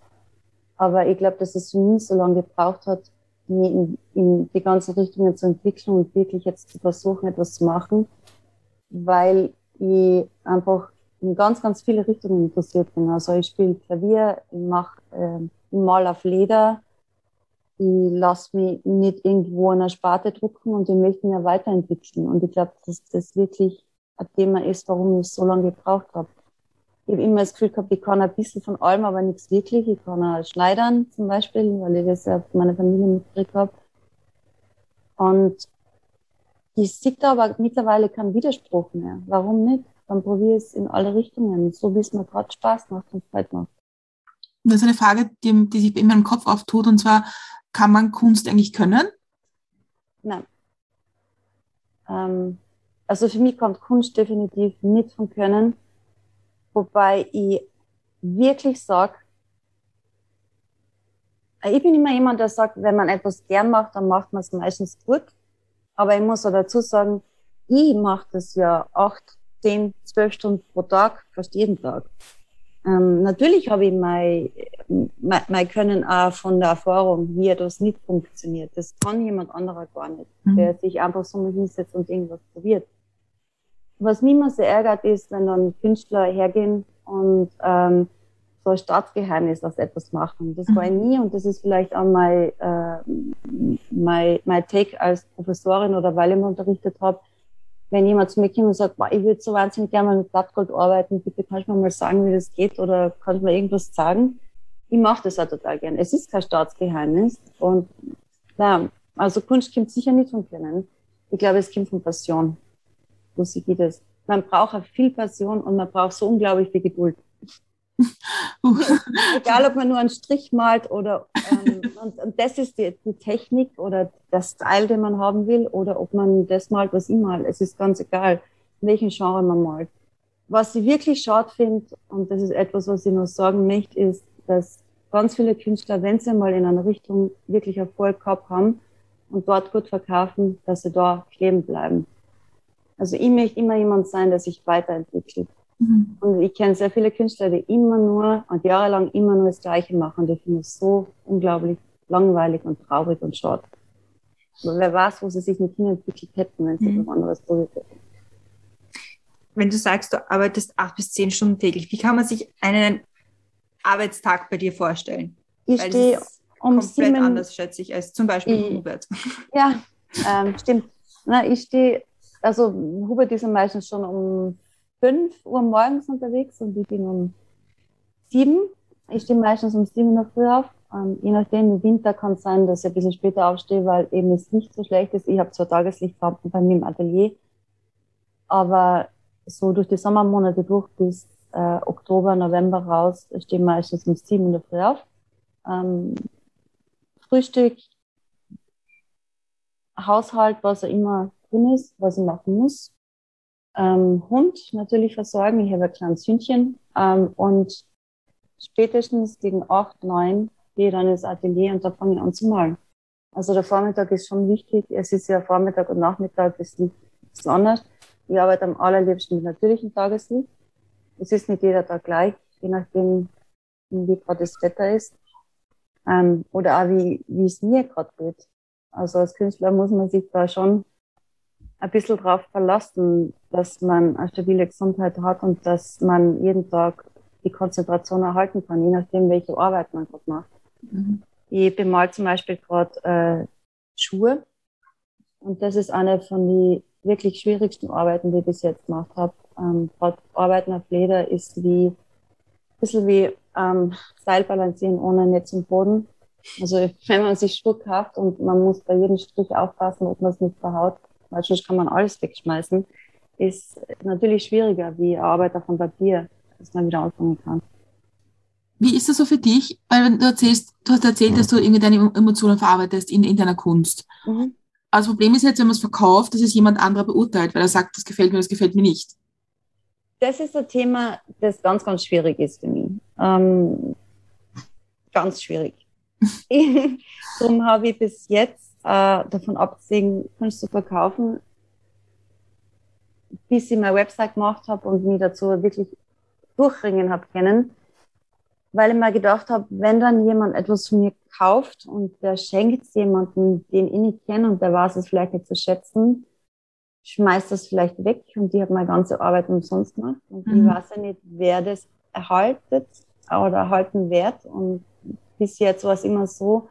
[SPEAKER 3] Aber ich glaube, dass es für mich so lange gebraucht hat, mich in, in die ganzen Richtungen zu entwickeln und wirklich jetzt zu versuchen, etwas zu machen, weil ich einfach in ganz, ganz viele Richtungen interessiert bin. Also ich spiele Klavier, ich mache, äh, mal auf Leder, ich lasse mich nicht irgendwo in einer Sparte drucken und ich möchte mich ja weiterentwickeln. Und ich glaube, dass das wirklich ein Thema ist, warum ich so lange gebraucht habe. Ich habe immer das Gefühl gehabt, ich kann ein bisschen von allem, aber nichts wirklich. Ich kann auch schneidern zum Beispiel, weil ich das ja von meiner Familie mitgekriegt habe. Und ich sehe da aber mittlerweile keinen Widerspruch mehr. Warum nicht? Dann probiere ich es in alle Richtungen, so wie es mir gerade Spaß macht und Freude macht.
[SPEAKER 2] Das ist eine Frage, die, die sich in meinem Kopf auftut, und zwar, kann man Kunst eigentlich können?
[SPEAKER 3] Nein. Ähm, also für mich kommt Kunst definitiv nicht von Können, wobei ich wirklich sage, ich bin immer jemand, der sagt, wenn man etwas gern macht, dann macht man es meistens gut. Aber ich muss auch dazu sagen, ich mache das ja acht, zehn, zwölf Stunden pro Tag, fast jeden Tag. Ähm, natürlich habe ich mein, mein, mein Können auch von der Erfahrung, wie das nicht funktioniert. Das kann jemand anderer gar nicht, mhm. der sich einfach so mal hinsetzt und irgendwas probiert. Was mich immer sehr ärgert, ist, wenn dann Künstler hergehen und ähm, so ein Staatsgeheimnis aus etwas machen. Das war ich mhm. nie und das ist vielleicht auch mein, äh, mein, mein Take als Professorin oder weil ich mal unterrichtet habe wenn jemand zu mir kommt und sagt, ich würde so wahnsinnig gerne mal mit Blattgold arbeiten, bitte kannst du mir mal sagen, wie das geht oder kannst du mir irgendwas sagen? Ich mache das auch total gern. Es ist kein Staatsgeheimnis und na, also Kunst kommt sicher nicht von Können. Ich glaube, es kommt von Passion. So sieht ich das. Man braucht auch viel Passion und man braucht so unglaublich viel Geduld. *laughs* Egal, ob man nur einen Strich malt oder ähm, *laughs* und, und, das ist die, die, Technik oder das Style, den man haben will, oder ob man das malt, was ich mal. Es ist ganz egal, welchen Genre man malt. Was ich wirklich schade finde, und das ist etwas, was ich noch sagen möchte, ist, dass ganz viele Künstler, wenn sie mal in einer Richtung wirklich Erfolg gehabt haben und dort gut verkaufen, dass sie da kleben bleiben. Also ich möchte immer jemand sein, der sich weiterentwickelt. Mhm. Und ich kenne sehr viele Künstler, die immer nur und jahrelang immer nur das Gleiche machen. Die finde ich so unglaublich langweilig und traurig und schade. Aber wer weiß, wo sie sich nicht hinentwickelt hätten, wenn sie mhm. etwas anderes probiert hätten.
[SPEAKER 1] Wenn du sagst, du arbeitest acht bis zehn Stunden täglich, wie kann man sich einen Arbeitstag bei dir vorstellen?
[SPEAKER 3] Ich stehe um
[SPEAKER 1] komplett sieben, anders, schätze ich, als zum Beispiel ich, Hubert.
[SPEAKER 3] Ja, ähm, stimmt. Na, ich stehe, also Hubert ist meistens schon um 5 Uhr morgens unterwegs und ich bin um 7. Ich stehe meistens um 7 Uhr früh auf. Ähm, je nachdem, im Winter kann es sein, dass ich ein bisschen später aufstehe, weil eben es nicht so schlecht ist. Ich habe zwar Tageslichtlampen bei mir im Atelier, aber so durch die Sommermonate durch bis äh, Oktober, November raus stehe ich meistens um 7 Uhr früh auf. Ähm, Frühstück, Haushalt, was auch immer drin ist, was ich machen muss ähm, Hund natürlich versorgen. Ich habe ein kleines Hündchen ähm, und spätestens gegen acht, neun gehe ich dann ins Atelier und da fange ich an zu malen. Also der Vormittag ist schon wichtig. Es ist ja Vormittag und Nachmittag ist ein bisschen anders. Ich arbeite am allerliebsten mit natürlichem Tageslicht. Es ist nicht jeder Tag gleich, je nachdem, wie gerade das Wetter ist. Ähm, oder auch wie, wie es mir gerade geht. Also als Künstler muss man sich da schon ein bisschen darauf verlassen, dass man eine stabile Gesundheit hat und dass man jeden Tag die Konzentration erhalten kann, je nachdem, welche Arbeit man gerade macht. Mhm. Ich bemal zum Beispiel gerade äh, Schuhe und das ist eine von den wirklich schwierigsten Arbeiten, die ich bis jetzt gemacht habe. Ähm, gerade Arbeiten auf Leder ist wie ein bisschen wie ähm, Seilbalancieren ohne Netz und Boden. Also *laughs* wenn man sich Schuhe kauft und man muss bei jedem Strich aufpassen, ob man es nicht verhaut, weil sonst kann man alles wegschmeißen, ist natürlich schwieriger wie Arbeiter von Papier, dass man wieder anfangen kann.
[SPEAKER 2] Wie ist das so für dich? Weil du erzählst, du hast erzählt, dass du irgendwie deine Emotionen verarbeitest in, in deiner Kunst. Mhm. Also das Problem ist jetzt, wenn man es verkauft, dass es jemand anderer beurteilt, weil er sagt, das gefällt mir, das gefällt mir nicht.
[SPEAKER 3] Das ist ein Thema, das ganz, ganz schwierig ist für mich. Ähm, ganz schwierig. *laughs* *laughs* Darum habe ich bis jetzt äh, davon abgesehen, Kunst zu verkaufen, bis ich meine Website gemacht habe und mich dazu wirklich durchringen habe können, weil ich mir gedacht habe, wenn dann jemand etwas von mir kauft und der schenkt es jemandem, den ich nicht kenne und der weiß es vielleicht nicht zu schätzen, schmeißt das vielleicht weg und die hat meine ganze Arbeit umsonst gemacht und mhm. ich weiß ja nicht, wer das erhaltet oder erhalten wird und bis jetzt war es immer so,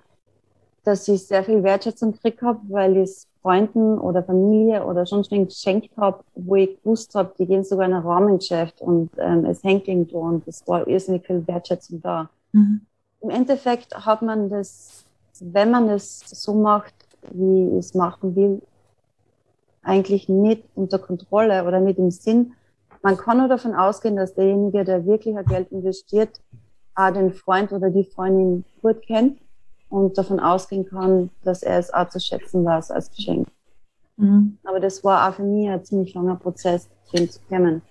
[SPEAKER 3] dass ich sehr viel Wertschätzung gekriegt habe, weil ich es Freunden oder Familie oder sonst wen geschenkt habe, wo ich gewusst habe, die gehen sogar in ein Rahmengeschäft und ähm, es hängt irgendwo und es war irrsinnig viel Wertschätzung da. Mhm. Im Endeffekt hat man das, wenn man es so macht, wie ich es machen will, eigentlich nicht unter Kontrolle oder nicht im Sinn. Man kann nur davon ausgehen, dass derjenige, der wirklich Geld investiert, auch den Freund oder die Freundin gut kennt und davon ausgehen kann, dass er es auch zu schätzen weiß als Geschenk. Mhm. Aber das war auch für mich ein ziemlich langer Prozess, den zu kennen.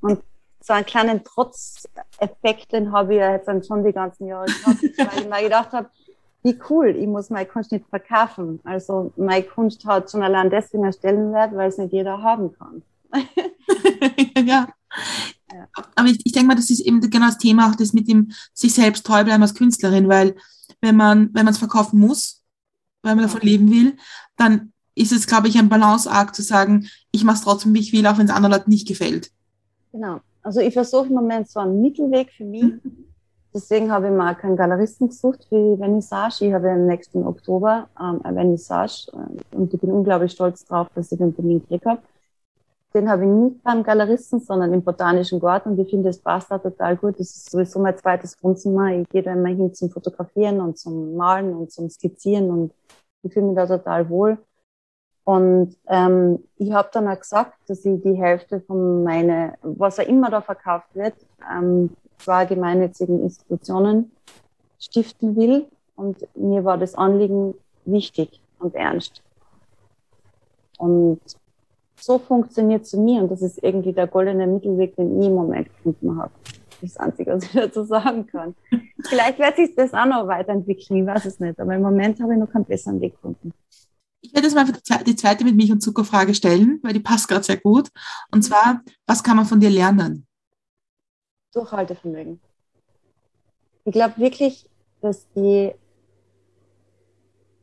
[SPEAKER 3] Und so einen kleinen Trotzeffekt, den habe ich ja jetzt dann schon die ganzen Jahre gehabt, weil ich mir *laughs* gedacht habe, wie cool, ich muss meine Kunst nicht verkaufen. Also meine Kunst hat schon allein deswegen einen Stellenwert, weil es nicht jeder haben kann. *laughs*
[SPEAKER 2] ja. ja. Aber ich, ich denke mal, das ist eben genau das Thema, auch das mit dem sich selbst treu bleiben als Künstlerin, weil wenn man wenn man es verkaufen muss, weil man davon leben will, dann ist es, glaube ich, ein Balanceakt zu sagen, ich mache es trotzdem, wie ich will, auch wenn es anderen Leuten nicht gefällt.
[SPEAKER 3] Genau. Also ich versuche im Moment so einen Mittelweg für mich. Mhm. Deswegen habe ich mal keinen Galeristen gesucht für Vernissage. Ich habe im nächsten Oktober ähm, ein Vernissage äh, und ich bin unglaublich stolz drauf, dass ich den Termin gekriegt habe. Den habe ich nicht beim Galeristen, sondern im Botanischen Garten und ich finde, es passt da total gut. Das ist sowieso mein zweites Wohnzimmer. Ich gehe da immer hin zum Fotografieren und zum Malen und zum Skizzieren und ich fühle mich da total wohl. Und ähm, ich habe dann auch gesagt, dass ich die Hälfte von meine, was auch immer da verkauft wird, ähm, zwei gemeinnützigen Institutionen stiften will. Und mir war das Anliegen wichtig und ernst. Und so funktioniert es zu mir und das ist irgendwie der goldene Mittelweg, den ich im Moment gefunden habe. Das Einzige, was ich dazu sagen kann. Vielleicht wird sich das auch noch weiterentwickeln, ich weiß es nicht, aber im Moment habe ich noch keinen besseren Weg gefunden.
[SPEAKER 2] Ich werde jetzt mal die zweite mit Milch und Zucker Frage stellen, weil die passt gerade sehr gut. Und zwar, was kann man von dir lernen?
[SPEAKER 3] Durchhaltevermögen. Ich glaube wirklich, dass die,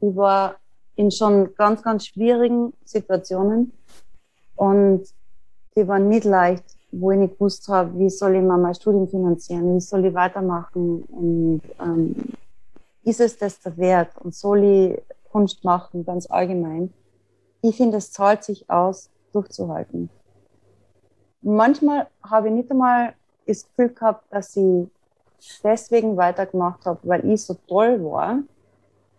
[SPEAKER 3] die war in schon ganz, ganz schwierigen Situationen und die waren nicht leicht, wo ich nicht gewusst habe, wie soll ich mal mein Studium finanzieren, wie soll ich weitermachen und ähm, ist es das der Wert und soll ich Kunst machen, ganz allgemein. Ich finde, es zahlt sich aus, durchzuhalten. Manchmal habe ich nicht einmal das Gefühl gehabt, dass ich deswegen weitergemacht habe, weil ich so toll war,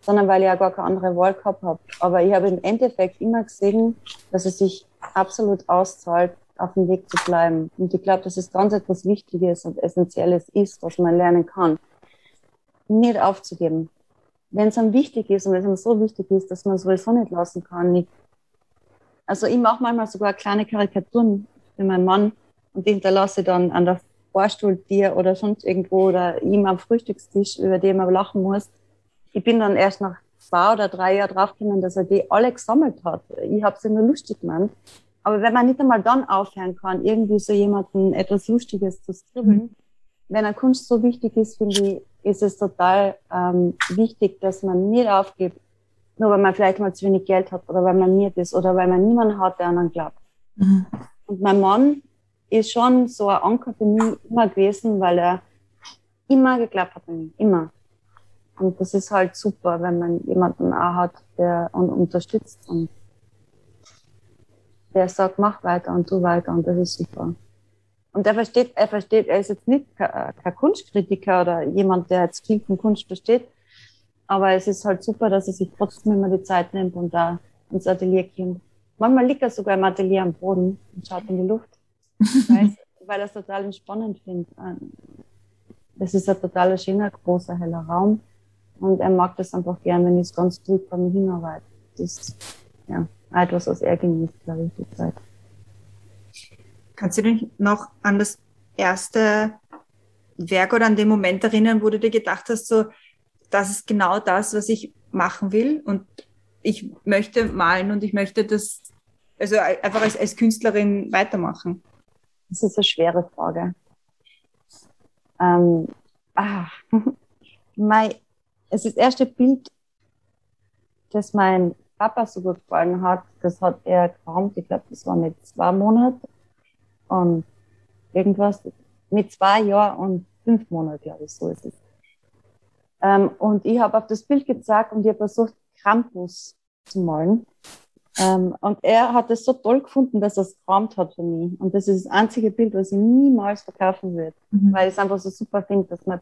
[SPEAKER 3] sondern weil ich ja gar keine andere Wahl gehabt habe. Aber ich habe im Endeffekt immer gesehen, dass es sich absolut auszahlt, auf dem Weg zu bleiben. Und ich glaube, dass es ganz etwas Wichtiges und Essentielles ist, was man lernen kann. Nicht aufzugeben. Wenn es einem wichtig ist und wenn es einem so wichtig ist, dass man sowieso nicht lassen kann. Ich, also ich mache manchmal sogar kleine Karikaturen für meinen Mann und die hinterlasse dann an der Vorstuhltier oder sonst irgendwo oder ihm am Frühstückstisch, über den man lachen muss. Ich bin dann erst nach zwei oder drei Jahren draufgekommen, dass er die alle gesammelt hat. Ich habe sie nur lustig gemacht. Aber wenn man nicht einmal dann aufhören kann, irgendwie so jemanden etwas Lustiges zu skribbeln, mhm. wenn eine Kunst so wichtig ist, finde ich, ist es total ähm, wichtig, dass man nicht aufgibt, nur weil man vielleicht mal zu wenig Geld hat oder weil man miert ist oder weil man niemanden hat, der an einen glaubt. Mhm. Und mein Mann ist schon so ein Anker für mich immer gewesen, weil er immer geglaubt hat an mich, immer. Und das ist halt super, wenn man jemanden auch hat, der und unterstützt und der sagt, mach weiter und tu weiter und das ist super. Und er versteht, er versteht, er ist jetzt nicht kein, kein Kunstkritiker oder jemand, der jetzt viel von Kunst versteht, aber es ist halt super, dass er sich trotzdem immer die Zeit nimmt und da ins Atelier kommt. Manchmal liegt er sogar im Atelier am Boden und schaut in die Luft, weil, *laughs* weil er es total entspannend findet. Es ist ein total schöner, großer, heller Raum und er mag das einfach gern, wenn ich es ganz gut bei mir hinarbeite. Das ist ja etwas, was er genießt, glaube ich, die Zeit.
[SPEAKER 1] Kannst du dich noch an das erste Werk oder an den Moment erinnern, wo du dir gedacht hast, so, das ist genau das, was ich machen will und ich möchte malen und ich möchte das, also einfach als, als Künstlerin weitermachen?
[SPEAKER 3] Das ist eine schwere Frage. Ähm, ah, *laughs* mein, es ist das erste Bild, das mein Papa so gut gefallen hat, das hat er geraumt, ich glaube, das war mit zwei Monaten und irgendwas, mit zwei Jahren und fünf Monaten, glaube ich, so ist es. Ähm, und ich habe auf das Bild gezeigt und ich habe versucht, Krampus zu malen. Ähm, und er hat es so toll gefunden, dass er es geraumt hat für mich. Und das ist das einzige Bild, was ich niemals verkaufen würde, mhm. weil ich es einfach so super finde, dass mein,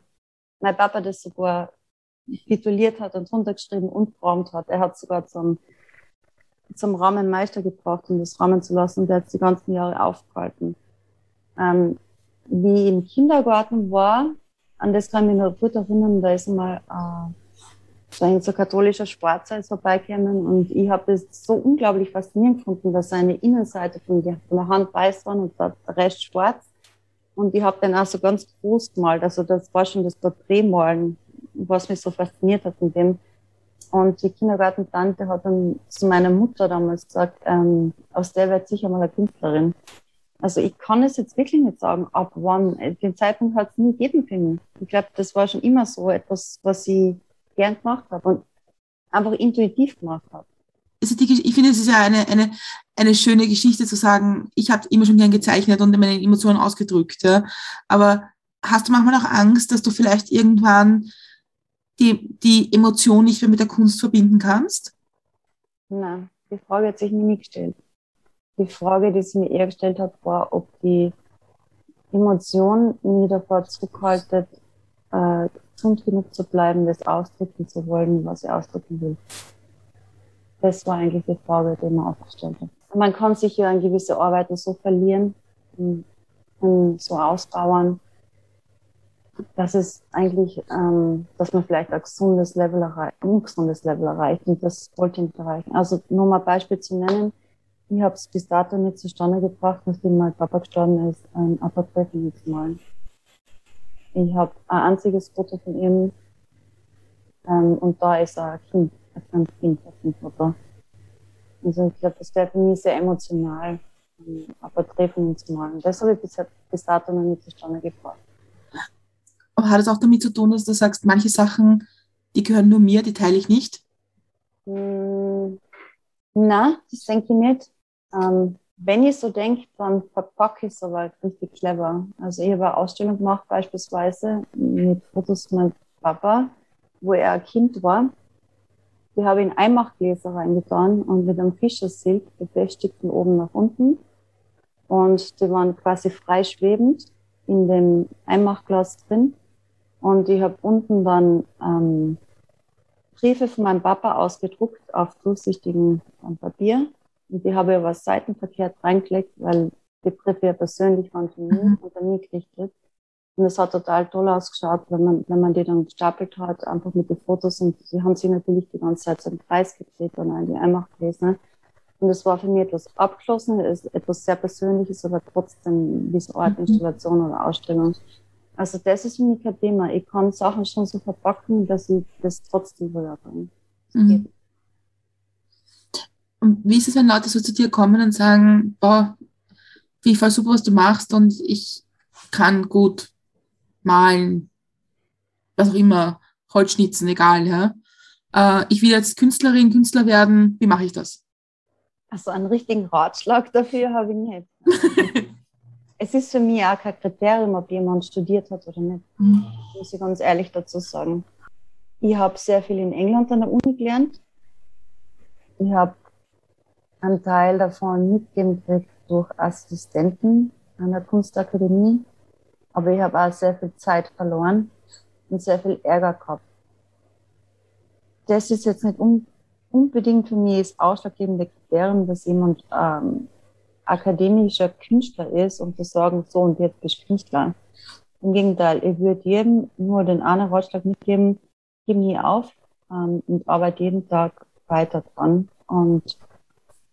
[SPEAKER 3] mein Papa das sogar tituliert hat und runtergeschrieben und geraumt hat. Er hat sogar zum, zum Rahmenmeister gebracht, um das rahmen zu lassen. Der hat die ganzen Jahre aufgehalten. Ähm, wie im Kindergarten war, an das kann ich mich noch gut erinnern, da ist einmal äh, so ein so katholischer Schwarzer ist vorbeigekommen und ich habe das so unglaublich faszinierend gefunden, dass seine Innenseite von der, von der Hand weiß war und der Rest schwarz. Und ich habe dann auch so ganz groß gemalt. Also das war schon das Porträtmalen, was mich so fasziniert hat in dem. Und die Kindergartentante hat dann zu meiner Mutter damals gesagt, ähm, aus der wird sicher mal eine Künstlerin. Also ich kann es jetzt wirklich nicht sagen, ab wann. Den Zeitpunkt hat es nie gegeben für mich. Ich glaube, das war schon immer so etwas, was ich gern gemacht habe und einfach intuitiv gemacht habe.
[SPEAKER 2] Also die, ich finde, es ist ja eine, eine, eine schöne Geschichte zu sagen, ich habe immer schon gern gezeichnet und meine Emotionen ausgedrückt. Ja. Aber hast du manchmal auch Angst, dass du vielleicht irgendwann die, die Emotion nicht mehr mit der Kunst verbinden kannst?
[SPEAKER 3] Nein, die Frage hat sich mir nie gestellt. Die Frage, die sie mir eher gestellt hat, war, ob die Emotion mich davor zurückhaltet, äh, gesund genug zu bleiben, das ausdrücken zu wollen, was ich ausdrücken will. Das war eigentlich die Frage, die man aufgestellt hat. Man kann sich ja an gewisse Arbeiten so verlieren und so ausbauen, dass es eigentlich, ähm, dass man vielleicht ein gesundes Level erreicht, ein ungesundes Level erreicht und das wollte ich nicht erreichen. Also nur mal ein Beispiel zu nennen. Ich habe es bis dato nicht zustande gebracht, nachdem mein Papa gestorben ist, ein Porträt zu malen. Ich habe ein einziges Foto von ihm ähm, und da ist ein Kind, ein kleines Kind auf dem Foto. Also ich glaube, das wäre für mich sehr emotional, ein Porträt von ihm zu malen. Das habe ich bis, bis dato noch nicht zustande gebracht.
[SPEAKER 2] Aber hat es auch damit zu tun, dass du sagst, manche Sachen, die gehören nur mir, die teile ich nicht?
[SPEAKER 3] Mm, na, das denke ich nicht. Ähm, wenn ich so denke, dann verpacke ich es aber richtig clever. Also ich habe eine Ausstellung gemacht beispielsweise mit Fotos von meinem Papa, wo er ein Kind war. Die habe ich in Einmachgläser reingetan und mit einem Fischersilk befestigt von oben nach unten. Und die waren quasi frei schwebend in dem Einmachglas drin. Und ich habe unten dann ähm, Briefe von meinem Papa ausgedruckt auf durchsichtigem Papier und die habe ich aber seitenverkehrt reingelegt, weil die Briefe ja persönlich waren von mir mhm. und dann nie gerichtet. Und es hat total toll ausgeschaut, wenn man, wenn man die dann gestapelt hat, einfach mit den Fotos. Und sie haben sich natürlich die ganze Zeit so im Kreis gedreht und in die Einmacht gelesen. Und es war für mich etwas Abgeschlossenes, etwas sehr Persönliches, aber trotzdem wie so eine Art mhm. Installation oder Ausstellung. Also das ist für mich kein Thema. Ich kann Sachen schon so verpacken, dass ich das trotzdem rüberbringe. Mhm.
[SPEAKER 2] Und wie ist es, wenn Leute so zu dir kommen und sagen, boah, wie voll super, was du machst und ich kann gut malen, was auch immer, Holzschnitzen, egal, ja. Äh, ich will jetzt Künstlerin, Künstler werden, wie mache ich das?
[SPEAKER 3] Also einen richtigen Ratschlag dafür habe ich nicht. *laughs* es ist für mich auch kein Kriterium, ob jemand studiert hat oder nicht. Mhm. Muss ich ganz ehrlich dazu sagen. Ich habe sehr viel in England an der Uni gelernt. Ich habe einen Teil davon mitgegeben durch Assistenten an der Kunstakademie. Aber ich habe auch sehr viel Zeit verloren und sehr viel Ärger gehabt. Das ist jetzt nicht un unbedingt für mich das ausschlaggebende Kriterium, dass jemand ähm, akademischer Künstler ist, um zu sagen, so und jetzt bist du Künstler. Im Gegenteil, ich würde jedem nur den einen Ratschlag mitgeben, gib nie auf ähm, und arbeite jeden Tag weiter dran. Und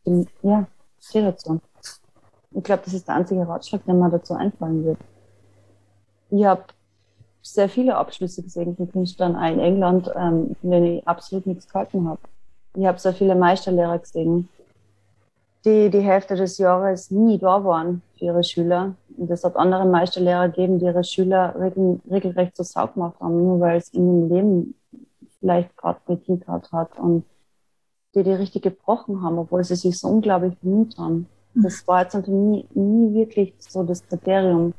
[SPEAKER 3] bin, ja, stehe dazu. Ich glaube, das ist der einzige Ratschlag, der mir dazu einfallen wird. Ich habe sehr viele Abschlüsse gesehen von Künstlern in England, ähm, von denen ich absolut nichts gehalten habe. Ich habe sehr viele Meisterlehrer gesehen, die die Hälfte des Jahres nie da waren für ihre Schüler. Und es hat andere Meisterlehrer gegeben, die ihre Schüler regel, regelrecht zur Sau gemacht haben, nur weil es in ihrem Leben vielleicht gerade nicht hingehört hat und die die richtig gebrochen haben, obwohl sie sich so unglaublich bemüht haben. Das war jetzt nie, nie wirklich so das Kriterium.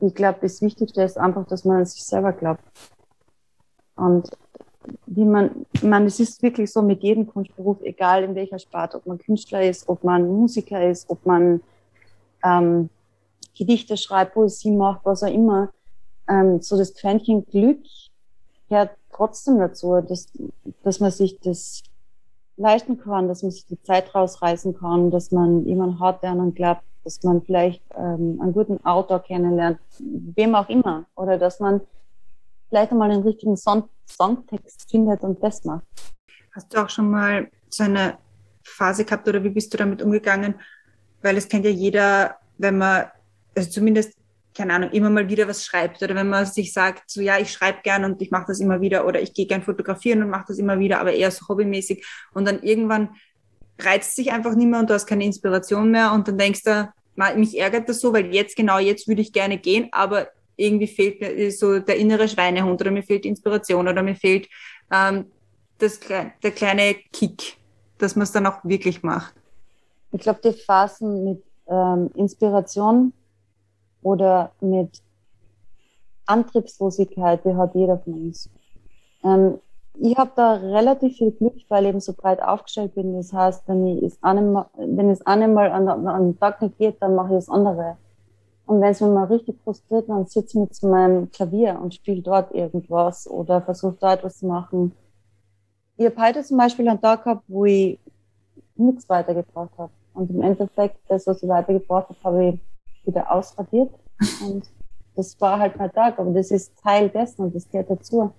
[SPEAKER 3] Ich glaube, das Wichtigste ist einfach, dass man an sich selber glaubt. Und wie man, meine, es ist wirklich so mit jedem Kunstberuf, egal in welcher Sparte, ob man Künstler ist, ob man Musiker ist, ob man ähm, Gedichte schreibt, Poesie macht, was auch immer, ähm, so das Quäntchen Glück gehört trotzdem dazu, dass, dass man sich das leisten kann, dass man sich die Zeit rausreißen kann, dass man jemanden hat, der einen glaubt, dass man vielleicht ähm, einen guten Autor kennenlernt, wem auch immer, oder dass man vielleicht einmal den richtigen Song Songtext findet und das macht.
[SPEAKER 1] Hast du auch schon mal so eine Phase gehabt oder wie bist du damit umgegangen? Weil es kennt ja jeder, wenn man, also zumindest keine Ahnung, immer mal wieder was schreibt oder wenn man sich sagt, so ja, ich schreibe gern und ich mache das immer wieder oder ich gehe gern fotografieren und mache das immer wieder, aber eher so hobbymäßig und dann irgendwann reizt sich einfach nicht mehr und du hast keine Inspiration mehr und dann denkst du, mich ärgert das so, weil jetzt, genau jetzt würde ich gerne gehen, aber irgendwie fehlt mir so der innere Schweinehund oder mir fehlt Inspiration oder mir fehlt ähm, das, der kleine Kick, dass man es dann auch wirklich macht.
[SPEAKER 3] Ich glaube, die Phasen mit ähm, Inspiration oder mit Antriebslosigkeit, die hat jeder von uns. Ähm, ich habe da relativ viel Glück, weil ich eben so breit aufgestellt bin. Das heißt, wenn ich es einmal, wenn es einmal an, an den Tag nicht geht, dann mache ich das andere. Und wenn es mir mal richtig frustriert, dann sitze ich mit zu meinem Klavier und spiele dort irgendwas oder versuche da etwas zu machen. Ich habe heute zum Beispiel einen Tag gehabt, wo ich nichts weitergebracht habe. Und im Endeffekt, das, was ich weitergebracht habe, habe ich wieder ausradiert. *laughs* Und das war halt mein Tag, aber das ist Teil dessen und das gehört dazu.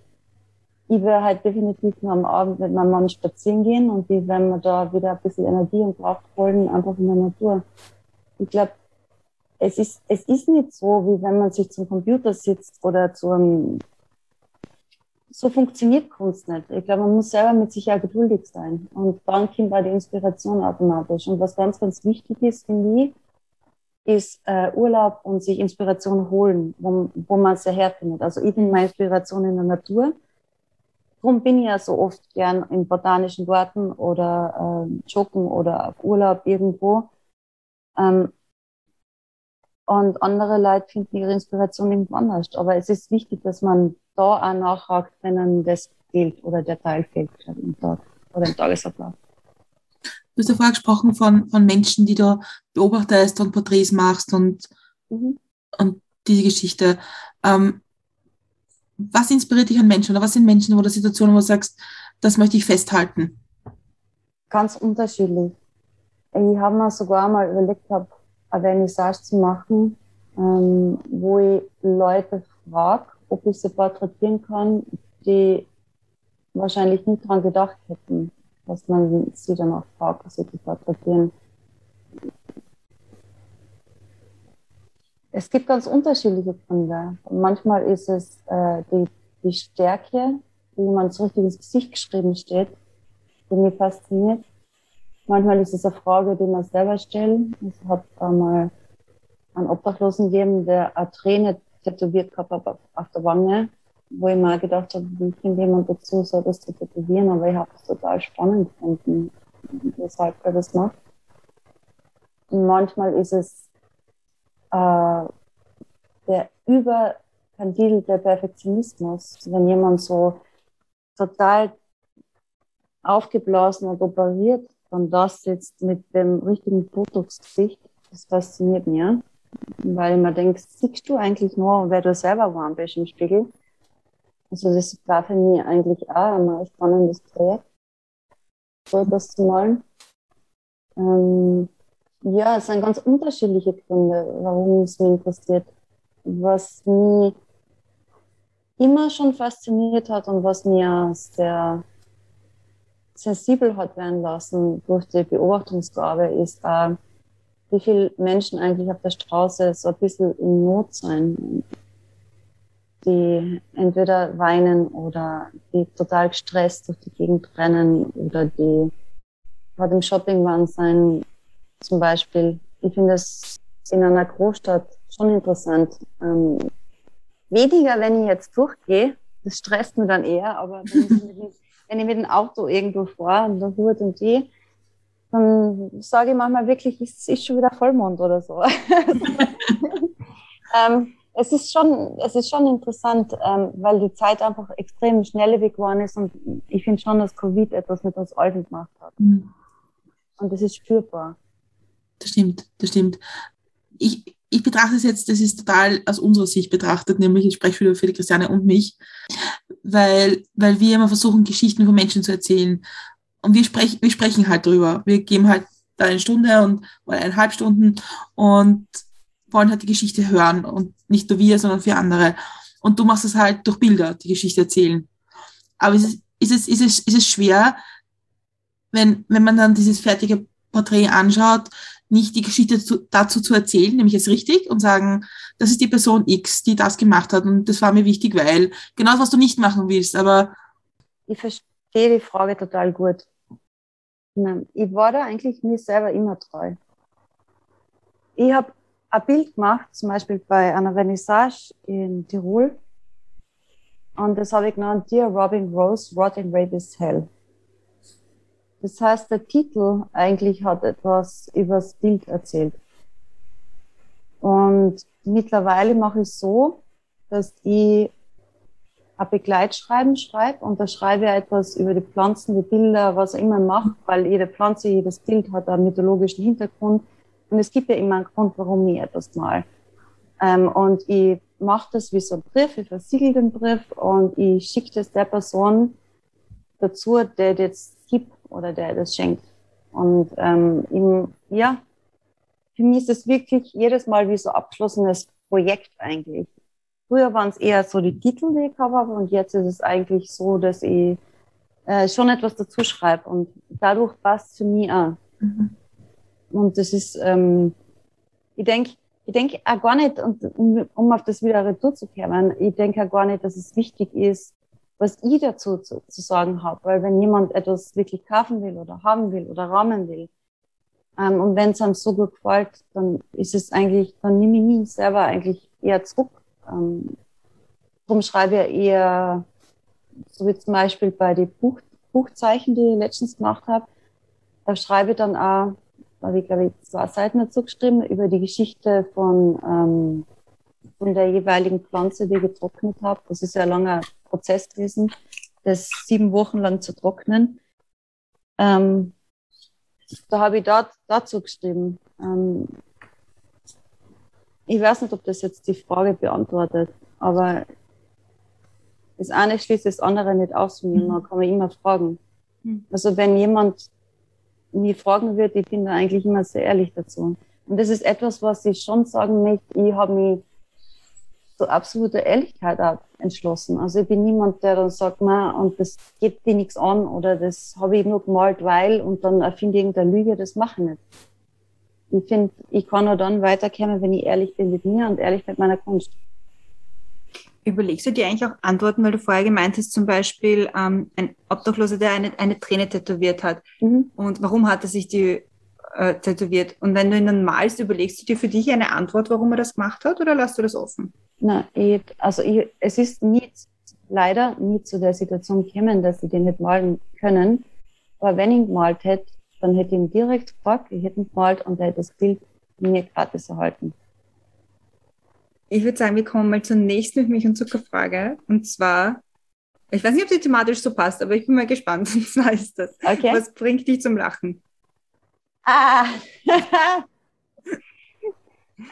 [SPEAKER 3] Ich werde halt definitiv nur am Abend mit meinem Mann spazieren gehen und die werden wir da wieder ein bisschen Energie und Kraft holen, einfach in der Natur. Ich glaube, es ist, es ist nicht so, wie wenn man sich zum Computer sitzt oder zum, so funktioniert Kunst nicht. Ich glaube, man muss selber mit sich ja geduldig sein. Und dann kommt bei die Inspiration automatisch. Und was ganz, ganz wichtig ist, finde ich, ist äh, Urlaub und sich Inspiration holen, wo, wo man ja herfindet. Also ich bin meine Inspiration in der Natur. Darum bin ich ja so oft gern im botanischen Garten oder äh, joggen oder auf Urlaub irgendwo. Ähm, und andere Leute finden ihre Inspiration irgendwo anders. Aber es ist wichtig, dass man da auch nachhakt, wenn einem das fehlt oder der Teil fehlt im Tag oder im Tagesablauf.
[SPEAKER 2] Du hast ja vorher gesprochen von, von Menschen, die du beobachtest und Porträts machst und, mhm. und diese Geschichte. Ähm, was inspiriert dich an Menschen oder was sind Menschen oder Situationen, wo du sagst, das möchte ich festhalten?
[SPEAKER 3] Ganz unterschiedlich. Ich habe mir sogar mal überlegt, habe eine Vernissage zu machen, ähm, wo ich Leute frage, ob ich sie porträtieren kann, die wahrscheinlich nicht daran gedacht hätten, dass man sie dann auch fragt, sie zu porträtieren. Es gibt ganz unterschiedliche Gründe. Manchmal ist es äh, die, die Stärke, wie man so richtig ins Gesicht geschrieben steht, die mich fasziniert. Manchmal ist es eine Frage, die man selber stellt. Es hat einmal einen Obdachlosen gegeben, der eine Träne tätowiert gehabt hat auf der Wange wo ich mir gedacht habe, wie findet jemand dazu, so das zu tätowieren, aber ich habe es total spannend gefunden, weshalb er das macht. Und manchmal ist es äh, der überkandidelte Perfektionismus, wenn jemand so total aufgeblasen und operiert dann da sitzt mit dem richtigen Botox-Gesicht, das fasziniert mich, weil man denkt, siehst du eigentlich nur, wer du selber warm bist im Spiegel? Also das war für mich eigentlich auch ein spannendes Projekt, so etwas zu malen. Ähm, ja, es sind ganz unterschiedliche Gründe, warum es mich interessiert. Was mich immer schon fasziniert hat und was mir sehr sensibel hat werden lassen durch die Beobachtungsgabe, ist auch, wie viele Menschen eigentlich auf der Straße so ein bisschen in Not sein die entweder weinen oder die total gestresst durch die Gegend rennen oder die gerade im Shoppingwahn sein zum Beispiel. Ich finde es in einer Großstadt schon interessant. Ähm, weniger, wenn ich jetzt durchgehe, das stresst mich dann eher, aber wenn ich *laughs* wenn ich mit dem Auto irgendwo fahre und da gut und die, dann sage ich manchmal wirklich, es ist schon wieder Vollmond oder so. *laughs* ähm, es ist schon, es ist schon interessant, ähm, weil die Zeit einfach extrem schnelllebig geworden ist und ich finde schon, dass Covid etwas mit uns Alten gemacht hat. Mhm. Und das ist spürbar.
[SPEAKER 2] Das stimmt, das stimmt. Ich, ich betrachte es jetzt, das ist total aus unserer Sicht betrachtet, nämlich ich spreche für die Christiane und mich, weil, weil wir immer versuchen, Geschichten von Menschen zu erzählen. Und wir, sprech, wir sprechen halt drüber. Wir geben halt da eine Stunde und oder eineinhalb Stunden und wollen halt die Geschichte hören und nicht nur wir, sondern für andere. Und du machst es halt durch Bilder, die Geschichte erzählen. Aber ist es, ist es, ist es, ist es schwer, wenn, wenn man dann dieses fertige Porträt anschaut, nicht die Geschichte zu, dazu zu erzählen, nämlich es richtig und sagen, das ist die Person X, die das gemacht hat und das war mir wichtig, weil genau das, was du nicht machen willst, aber
[SPEAKER 3] ich verstehe die Frage total gut. Ich war da eigentlich mir selber immer treu. Ich habe ein Bild gemacht, zum Beispiel bei einer Vernissage in Tirol. Und das habe ich genannt Dear Robin Rose, Rotting Rabies Hell. Das heißt, der Titel eigentlich hat etwas über das Bild erzählt. Und mittlerweile mache ich es so, dass ich ein Begleitschreiben schreibe und da schreibe ich etwas über die Pflanzen, die Bilder, was ich immer mache, weil jede Pflanze, jedes Bild hat einen mythologischen Hintergrund und es gibt ja immer einen Grund, warum ich etwas mal. Ähm, und ich mache das wie so ein Brief, ich versiegel den Brief und ich schicke das der Person dazu, der gibt oder der das schenkt. Und ähm, im, ja, für mich ist es wirklich jedes Mal wie so abgeschlossenes Projekt eigentlich. Früher waren es eher so die Titel, die ich gehabt habe, und jetzt ist es eigentlich so, dass ich äh, schon etwas dazu schreibe und dadurch passt es für mich auch. Mhm. Und das ist, ähm, ich denke, ich denke auch gar nicht, und um, um auf das wieder retour zu kehren, ich denke auch gar nicht, dass es wichtig ist, was ich dazu zu, zu sagen habe. Weil wenn jemand etwas wirklich kaufen will oder haben will oder rahmen will, ähm, und wenn es einem so gut gefällt, dann ist es eigentlich, dann nehme ich mich selber eigentlich eher zurück. Ähm, darum schreibe ich eher, so wie zum Beispiel bei den Buch, Buchzeichen, die ich letztens gemacht habe, da schreibe ich dann auch habe ich, glaube ich, zwei Seiten dazu geschrieben über die Geschichte von, ähm, von der jeweiligen Pflanze, die ich getrocknet habe. Das ist ja ein langer Prozess gewesen, das sieben Wochen lang zu trocknen. Ähm, da habe ich da, dazu geschrieben. Ähm, ich weiß nicht, ob das jetzt die Frage beantwortet, aber das eine schließt das andere nicht aus. Mhm. Man kann man immer fragen. Mhm. Also wenn jemand nie fragen wird, ich bin da eigentlich immer sehr ehrlich dazu. Und das ist etwas, was ich schon sagen möchte, ich habe mich zu absoluter Ehrlichkeit entschlossen. Also ich bin niemand, der dann sagt, na, und das geht dir nichts an oder das habe ich nur gemalt, weil und dann erfinde ich irgendeine Lüge, das mache ich nicht. Ich finde, ich kann nur dann weiterkommen, wenn ich ehrlich bin mit mir und ehrlich mit meiner Kunst.
[SPEAKER 1] Überlegst du dir eigentlich auch Antworten, weil du vorher gemeint hast, zum Beispiel ähm, ein Obdachloser, der eine, eine Träne tätowiert hat. Mhm. Und warum hat er sich die äh, tätowiert? Und wenn du ihn dann malst, überlegst du dir für dich eine Antwort, warum er das gemacht hat, oder lässt du das offen?
[SPEAKER 3] Nein, ich, also ich, es ist nie, leider nie zu der Situation gekommen, dass sie den nicht malen können. Aber wenn ich ihn gemalt hätte, dann hätte ich ihn direkt gefragt, ich hätte ihn gemalt und er hätte das Bild mir gratis erhalten.
[SPEAKER 1] Ich würde sagen, wir kommen mal zur nächsten Milch- und Zuckerfrage. Und zwar, ich weiß nicht, ob sie thematisch so passt, aber ich bin mal gespannt. *laughs* Und zwar ist das. Okay. Was bringt dich zum Lachen?
[SPEAKER 3] Ah. *laughs*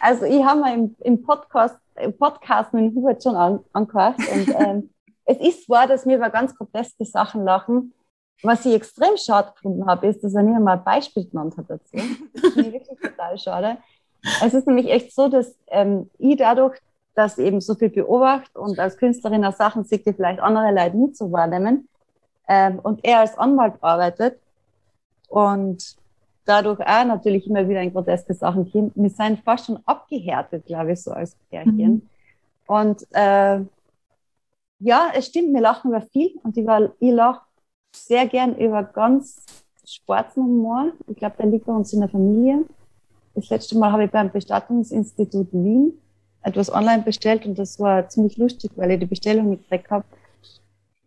[SPEAKER 3] also ich habe mal im, im, Podcast, Podcast mit Hubert schon an, angehört. Und ähm, *laughs* es ist wahr, dass wir über ganz groteske Sachen lachen. Was ich extrem schade gefunden habe, ist, dass er nicht einmal ein Beispiel genannt hat dazu. Das finde ich wirklich total schade. Es ist nämlich echt so, dass ähm, ich dadurch, dass ich eben so viel beobachte und als Künstlerin auch Sachen sehe, die vielleicht andere Leute nicht so wahrnehmen, ähm, und er als Anwalt arbeitet und dadurch auch natürlich immer wieder in groteske Sachen kommt. Wir sind fast schon abgehärtet, glaube ich, so als Pärchen. Mhm. Und äh, ja, es stimmt, wir lachen über viel und ich, ich lache sehr gern über ganz schwarzen Humor. Ich glaube, der liegt bei uns in der Familie. Das letzte Mal habe ich beim Bestattungsinstitut Wien etwas online bestellt und das war ziemlich lustig, weil ich die Bestellung nicht weg habe.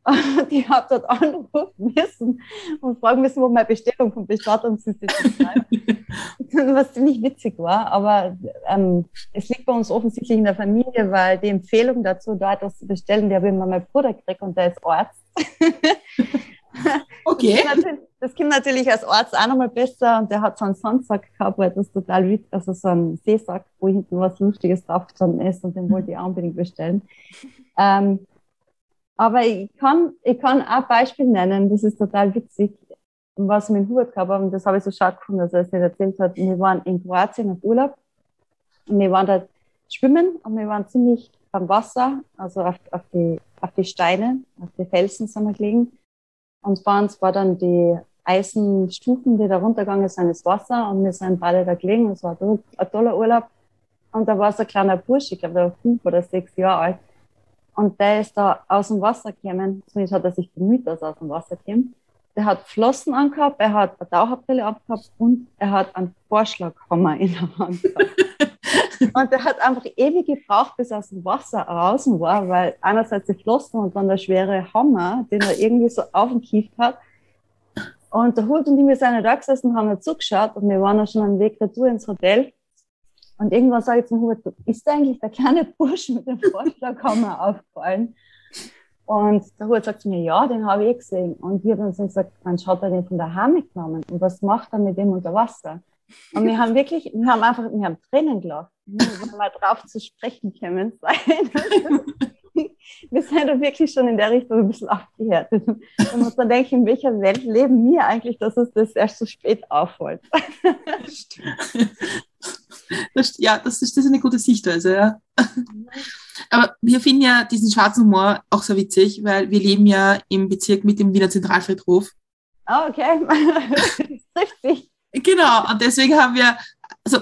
[SPEAKER 3] *laughs* Ich habe dort anrufen müssen und fragen müssen, wo meine Bestellung vom Bestattungsinstitut ist. *laughs* was ziemlich witzig war. Aber ähm, es liegt bei uns offensichtlich in der Familie, weil die Empfehlung dazu, da etwas zu bestellen, die habe ich mal meinen Bruder gekriegt und der ist Arzt. *laughs*
[SPEAKER 2] Okay.
[SPEAKER 3] Das kommt, natürlich als Arzt auch nochmal besser und der hat so einen Sandsack gehabt, weil das total witzig, also so einen Seesack, wo hinten was Lustiges drauf gestanden ist und den wollte ich auch unbedingt bestellen. Ähm, aber ich kann, ich kann ein Beispiel nennen, das ist total witzig, was mit dem Hut gehabt haben. Das habe ich so schade gefunden, dass er es nicht erzählt hat. Wir waren in Kroatien auf Urlaub und wir waren da schwimmen und wir waren ziemlich beim Wasser, also auf, auf, die, auf die Steine, auf die Felsen sind wir gelegen. Und bei uns war dann die Eisenstufen, die da runtergegangen sind, ins Wasser und wir sind beide da gelegen. Es war ein toller Urlaub. Und da war so ein kleiner Bursch, ich glaube, der war fünf oder sechs Jahre alt. Und der ist da aus dem Wasser gekommen. Zumindest hat er sich bemüht, dass er aus dem Wasser kommt. Der hat Flossen angehabt, er hat eine Taucherbrille abgehabt und er hat einen Vorschlaghammer in der Hand gehabt. *laughs* und er hat einfach ewig gebraucht, bis er aus dem Wasser raus war, weil einerseits die Flossen und dann der schwere Hammer, den er irgendwie so auf und Kieft hat. Und der Hut und ich, wir sind da gesessen, haben zugeschaut und wir waren dann schon am Weg retour ins Hotel. Und irgendwann sage ich zum Hubert, ist eigentlich der kleine Bursch mit dem Vorschlaghammer aufgefallen? Und der Hubert sagt zu mir, ja, den habe ich eh gesehen. Und wir haben dann gesagt, man schaut er den von daheim mitgenommen. Und was macht er mit dem unter Wasser? Und wir haben wirklich, wir haben einfach, wir haben Tränen gelacht. Wir haben mal drauf zu sprechen können *laughs* sein. wir sind da wirklich schon in der Richtung ein bisschen abgehärtet. Und muss man denken, in welcher Welt leben wir eigentlich, dass es das erst so spät auffällt?
[SPEAKER 2] Das, ja, das ist, das ist eine gute Sichtweise, ja. *laughs* Aber wir finden ja diesen schwarzen Humor auch so witzig, weil wir leben ja im Bezirk mit dem Wiener Zentralfriedhof.
[SPEAKER 3] Ah, okay. *laughs* das trifft sich.
[SPEAKER 2] Genau, und deswegen haben wir, also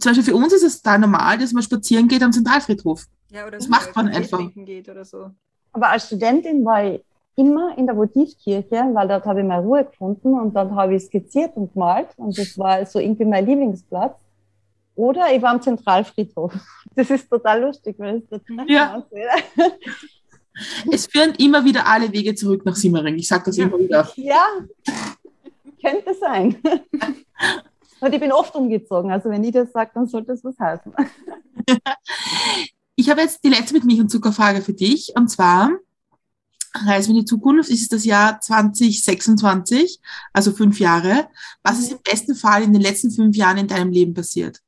[SPEAKER 2] zum Beispiel für uns ist es total normal, dass man spazieren geht am Zentralfriedhof. Ja, oder das macht man einfach.
[SPEAKER 3] So. Aber als Studentin war ich immer in der Votivkirche, weil dort habe ich mal Ruhe gefunden und dann habe ich skizziert und gemalt und das war so irgendwie mein Lieblingsplatz. Oder ich war am Zentralfriedhof. *laughs* Das ist total lustig, weil es total ja. *laughs*
[SPEAKER 2] Es führen immer wieder alle Wege zurück nach Simmering. Ich sage das immer wieder.
[SPEAKER 3] Ja, könnte sein. *laughs* Und ich bin oft umgezogen. Also wenn ich das sage, dann sollte es was heißen.
[SPEAKER 2] Ich habe jetzt die letzte mit Milch und Zuckerfrage für dich. Und zwar, Reisen in die Zukunft, ist es das Jahr 2026, also fünf Jahre. Was ist im besten Fall in den letzten fünf Jahren in deinem Leben passiert?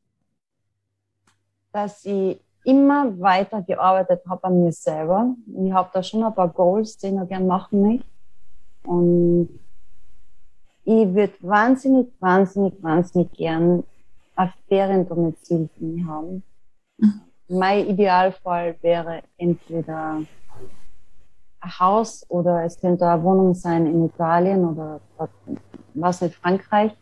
[SPEAKER 3] Dass ich immer weiter gearbeitet habe an mir selber. Ich habe da schon ein paar Goals, die ich noch gerne machen möchte. Und ich würde wahnsinnig, wahnsinnig, wahnsinnig gern ein Feriendomizil für mich haben. Mhm. Mein Idealfall wäre entweder ein Haus oder es könnte eine Wohnung sein in Italien oder was in Frankreich.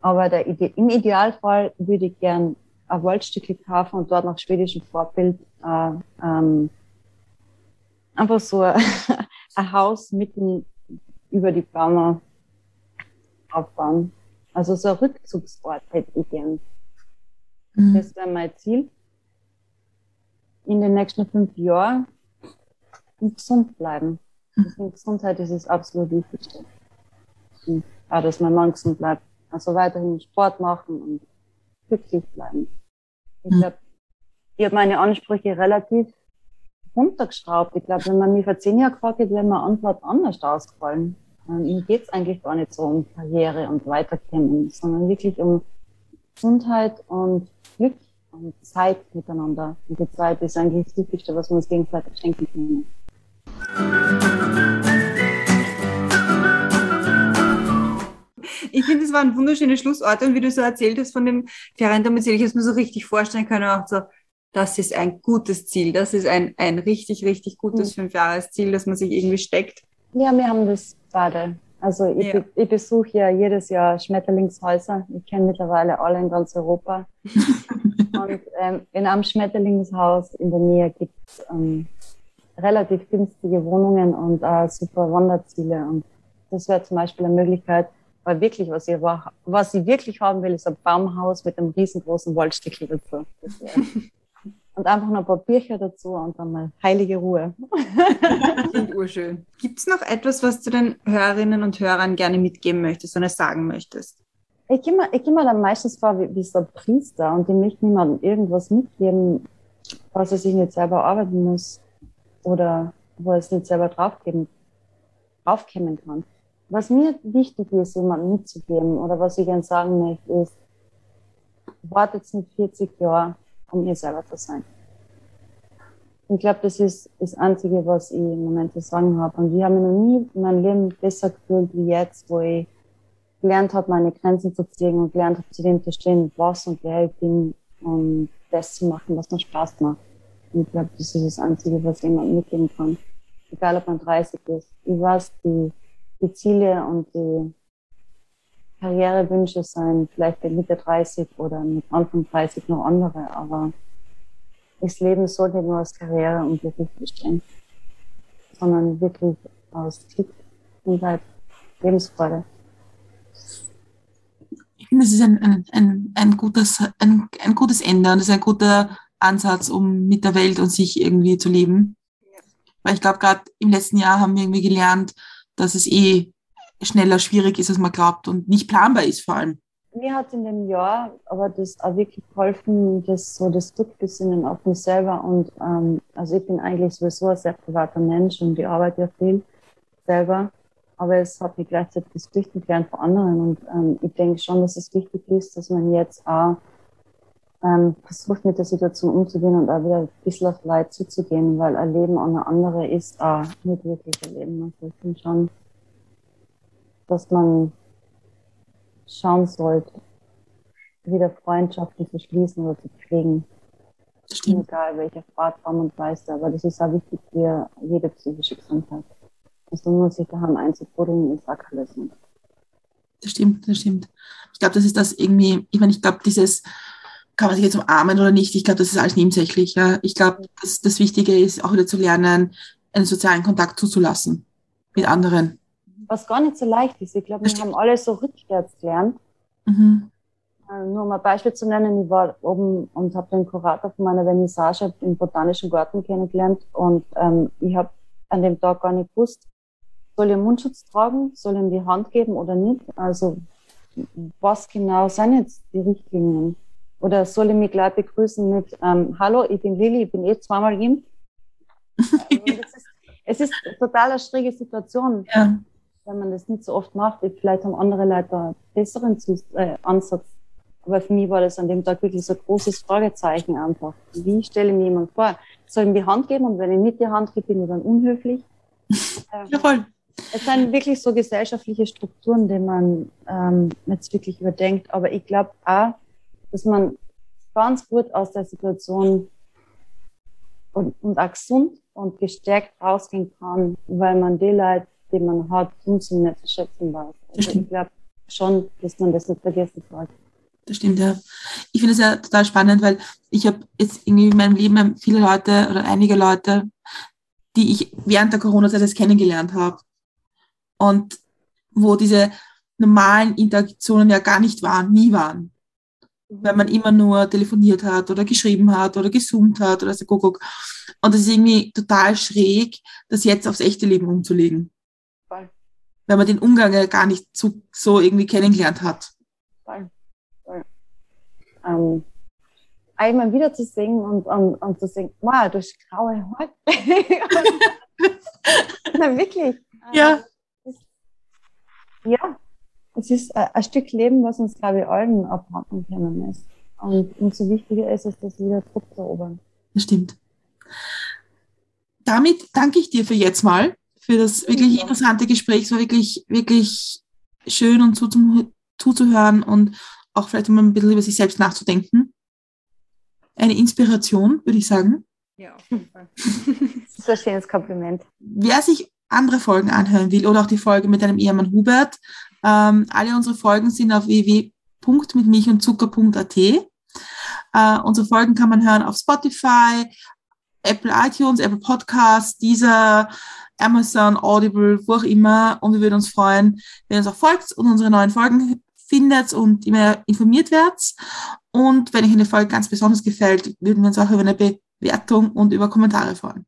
[SPEAKER 3] Aber der, im Idealfall würde ich gern ein Waldstückchen kaufen und dort nach schwedischem Vorbild äh, ähm, einfach so *laughs* ein Haus mitten über die Bäume aufbauen. Also so ein Rückzugsort hätte ich gern. Mhm. Das wäre mein Ziel. In den nächsten fünf Jahren und gesund bleiben. Mhm. Gesundheit ist das absolut Wichtigste. Und auch, dass mein Mann gesund bleibt. Also weiterhin Sport machen und glücklich bleiben. Ich glaube, ich habe meine Ansprüche relativ runtergeschraubt. Ich glaube, wenn man mich vor zehn Jahren gefragt hätte, wäre meine Antwort anders ausgefallen. Mir geht es eigentlich gar nicht so um Karriere und Weiterkommen, sondern wirklich um Gesundheit und Glück und Zeit miteinander. Und die Zeit ist eigentlich das Wichtigste, was wir uns gegenseitig schenken können.
[SPEAKER 1] Ich finde, das waren wunderschöne Schlussorte und wie du so erzählt hast von dem Feriendomizil, ich es mir so richtig vorstellen können, auch so, das ist ein gutes Ziel, das ist ein, ein richtig, richtig gutes mhm. Fünfjahresziel, das man sich irgendwie steckt.
[SPEAKER 3] Ja, wir haben das beide. Also ich, ja. ich besuche ja jedes Jahr Schmetterlingshäuser. Ich kenne mittlerweile alle in ganz Europa. *laughs* und ähm, in einem Schmetterlingshaus in der Nähe gibt es ähm, relativ günstige Wohnungen und äh, super Wanderziele. Und das wäre zum Beispiel eine Möglichkeit, weil wirklich, was ich, was ich wirklich haben will, ist ein Baumhaus mit einem riesengroßen Waldstückchen dazu. *laughs* und einfach noch ein paar Bücher dazu und dann mal heilige Ruhe.
[SPEAKER 1] Klingt urschön. Gibt es noch etwas, was du den Hörerinnen und Hörern gerne mitgeben möchtest oder sagen möchtest?
[SPEAKER 3] Ich gehe mir, geh mir dann meistens vor wie, wie so ein Priester und ich möchte niemandem irgendwas mitgeben, was er sich nicht selber arbeiten muss oder wo er es nicht selber draufgeben, draufkämmen kann. Was mir wichtig ist, jemandem mitzugeben oder was ich gerne sagen möchte, ist, wartet nicht 40 Jahre, um ihr selber zu sein. Ich glaube, das ist das Einzige, was ich im Moment zu sagen habe. Und ich habe mich noch nie in meinem Leben besser gefühlt wie jetzt, wo ich gelernt habe, meine Grenzen zu ziehen und gelernt habe, zu dem zu stehen, was und wer ich bin und das zu machen, was mir Spaß macht. Und ich glaube, das ist das Einzige, was jemand mitgeben kann. Egal, ob man 30 ist. Ich weiß, die die Ziele und die Karrierewünsche sein vielleicht mit Mitte 30 oder mit Anfang 30 noch andere, aber das Leben sollte nur aus Karriere und Beruf bestehen, sondern wirklich aus Glück und halt Lebensfreude.
[SPEAKER 2] Ich finde, es ist ein, ein, ein, ein, gutes, ein, ein gutes Ende und es ist ein guter Ansatz, um mit der Welt und sich irgendwie zu leben. Weil ich glaube, gerade im letzten Jahr haben wir irgendwie gelernt, dass es eh schneller schwierig ist, als man glaubt und nicht planbar ist vor allem.
[SPEAKER 3] Mir hat in dem Jahr aber das auch wirklich geholfen, das so das Rückbesinnen auf mich selber und ähm, also ich bin eigentlich sowieso ein sehr privater Mensch und ich arbeite ja viel selber, aber es hat mich gleichzeitig das Flüchten gelernt von anderen und ähm, ich denke schon, dass es wichtig ist, dass man jetzt auch ähm, versucht mit der Situation umzugehen und auch wieder ein bisschen auf Leid zuzugehen, weil ein Leben eine andere ist auch nicht wirklich ein Leben. Also ich finde schon, dass man schauen sollte, wieder Freundschaften zu schließen oder zu pflegen. Stimmt. Egal welcher Fahrt, Form und Weise, aber das ist auch wichtig für jede psychische Gesundheit. Also nur sich daheim einzubuddeln, ist auch keine Lösung.
[SPEAKER 2] Das stimmt, das stimmt. Ich glaube, das ist das irgendwie, ich meine, ich glaube, dieses kann man sich jetzt umarmen oder nicht. Ich glaube, das ist alles nebensächlich. Ja. Ich glaube, dass das Wichtige ist, auch wieder zu lernen, einen sozialen Kontakt zuzulassen mit anderen.
[SPEAKER 3] Was gar nicht so leicht ist. Ich glaube, wir haben alle so rückwärts gelernt. Mhm. Äh, nur um ein Beispiel zu nennen, ich war oben und habe den Kurator von meiner Vernissage im Botanischen Garten kennengelernt und ähm, ich habe an dem Tag gar nicht gewusst, soll ich Mundschutz tragen, soll ich ihm die Hand geben oder nicht. Also was genau sind jetzt die Richtlinien? Oder soll ich mich gleich begrüßen mit ähm, Hallo, ich bin Lilly, ich bin eh zweimal geimpft? *laughs* ist, es ist total eine schräge Situation, ja. wenn man das nicht so oft macht. Vielleicht haben andere Leute einen besseren Zus äh, Ansatz. Aber für mich war das an dem Tag wirklich so ein großes Fragezeichen einfach. Wie stelle ich mir jemand vor? Soll ich ihm die Hand geben und wenn ich nicht die Hand gebe, bin ich dann unhöflich?
[SPEAKER 2] Ähm, *laughs* Jawohl.
[SPEAKER 3] Es sind wirklich so gesellschaftliche Strukturen, die man ähm, jetzt wirklich überdenkt. Aber ich glaube auch, dass man ganz gut aus der Situation und, und auch gesund und gestärkt rausgehen kann, weil man die Leute, die man hat, umso mehr zu schätzen weiß. Also ich glaube schon, dass man das nicht vergessen sollte.
[SPEAKER 2] Das stimmt, ja. Ich finde es ja total spannend, weil ich habe jetzt irgendwie in meinem Leben viele Leute oder einige Leute, die ich während der Corona-Zeit kennengelernt habe. Und wo diese normalen Interaktionen ja gar nicht waren, nie waren wenn man immer nur telefoniert hat oder geschrieben hat oder gezoomt hat oder so Kuckuck. Und das ist irgendwie total schräg, das jetzt aufs echte Leben umzulegen. Voll. Wenn man den Umgang ja gar nicht so, so irgendwie kennengelernt hat. Voll.
[SPEAKER 3] Voll. Ähm, einmal wieder zu singen und, und, und zu singen, wow, du hast graue Haut. *laughs* *laughs* Na, wirklich.
[SPEAKER 2] Ja.
[SPEAKER 3] Ja, es ist ein Stück Leben, was uns, glaube ich, allen abhaken können ist. Und umso wichtiger ist es, dass wir wieder Druck erobern.
[SPEAKER 2] Das stimmt. Damit danke ich dir für jetzt mal, für das wirklich ja. interessante Gespräch. Es war wirklich, wirklich schön und zuzuhören und auch vielleicht mal ein bisschen über sich selbst nachzudenken. Eine Inspiration, würde ich sagen.
[SPEAKER 1] Ja, auf jeden Fall. *laughs*
[SPEAKER 3] das ist ein schönes Kompliment.
[SPEAKER 2] Wer sich andere Folgen anhören will oder auch die Folge mit deinem Ehemann Hubert, ähm, alle unsere Folgen sind auf www.mitmilchundzucker.at. Äh, unsere Folgen kann man hören auf Spotify, Apple iTunes, Apple Podcasts, dieser Amazon, Audible, wo auch immer. Und wir würden uns freuen, wenn ihr uns auch folgt und unsere neuen Folgen findet und immer informiert werdet. Und wenn euch eine Folge ganz besonders gefällt, würden wir uns auch über eine Bewertung und über Kommentare freuen.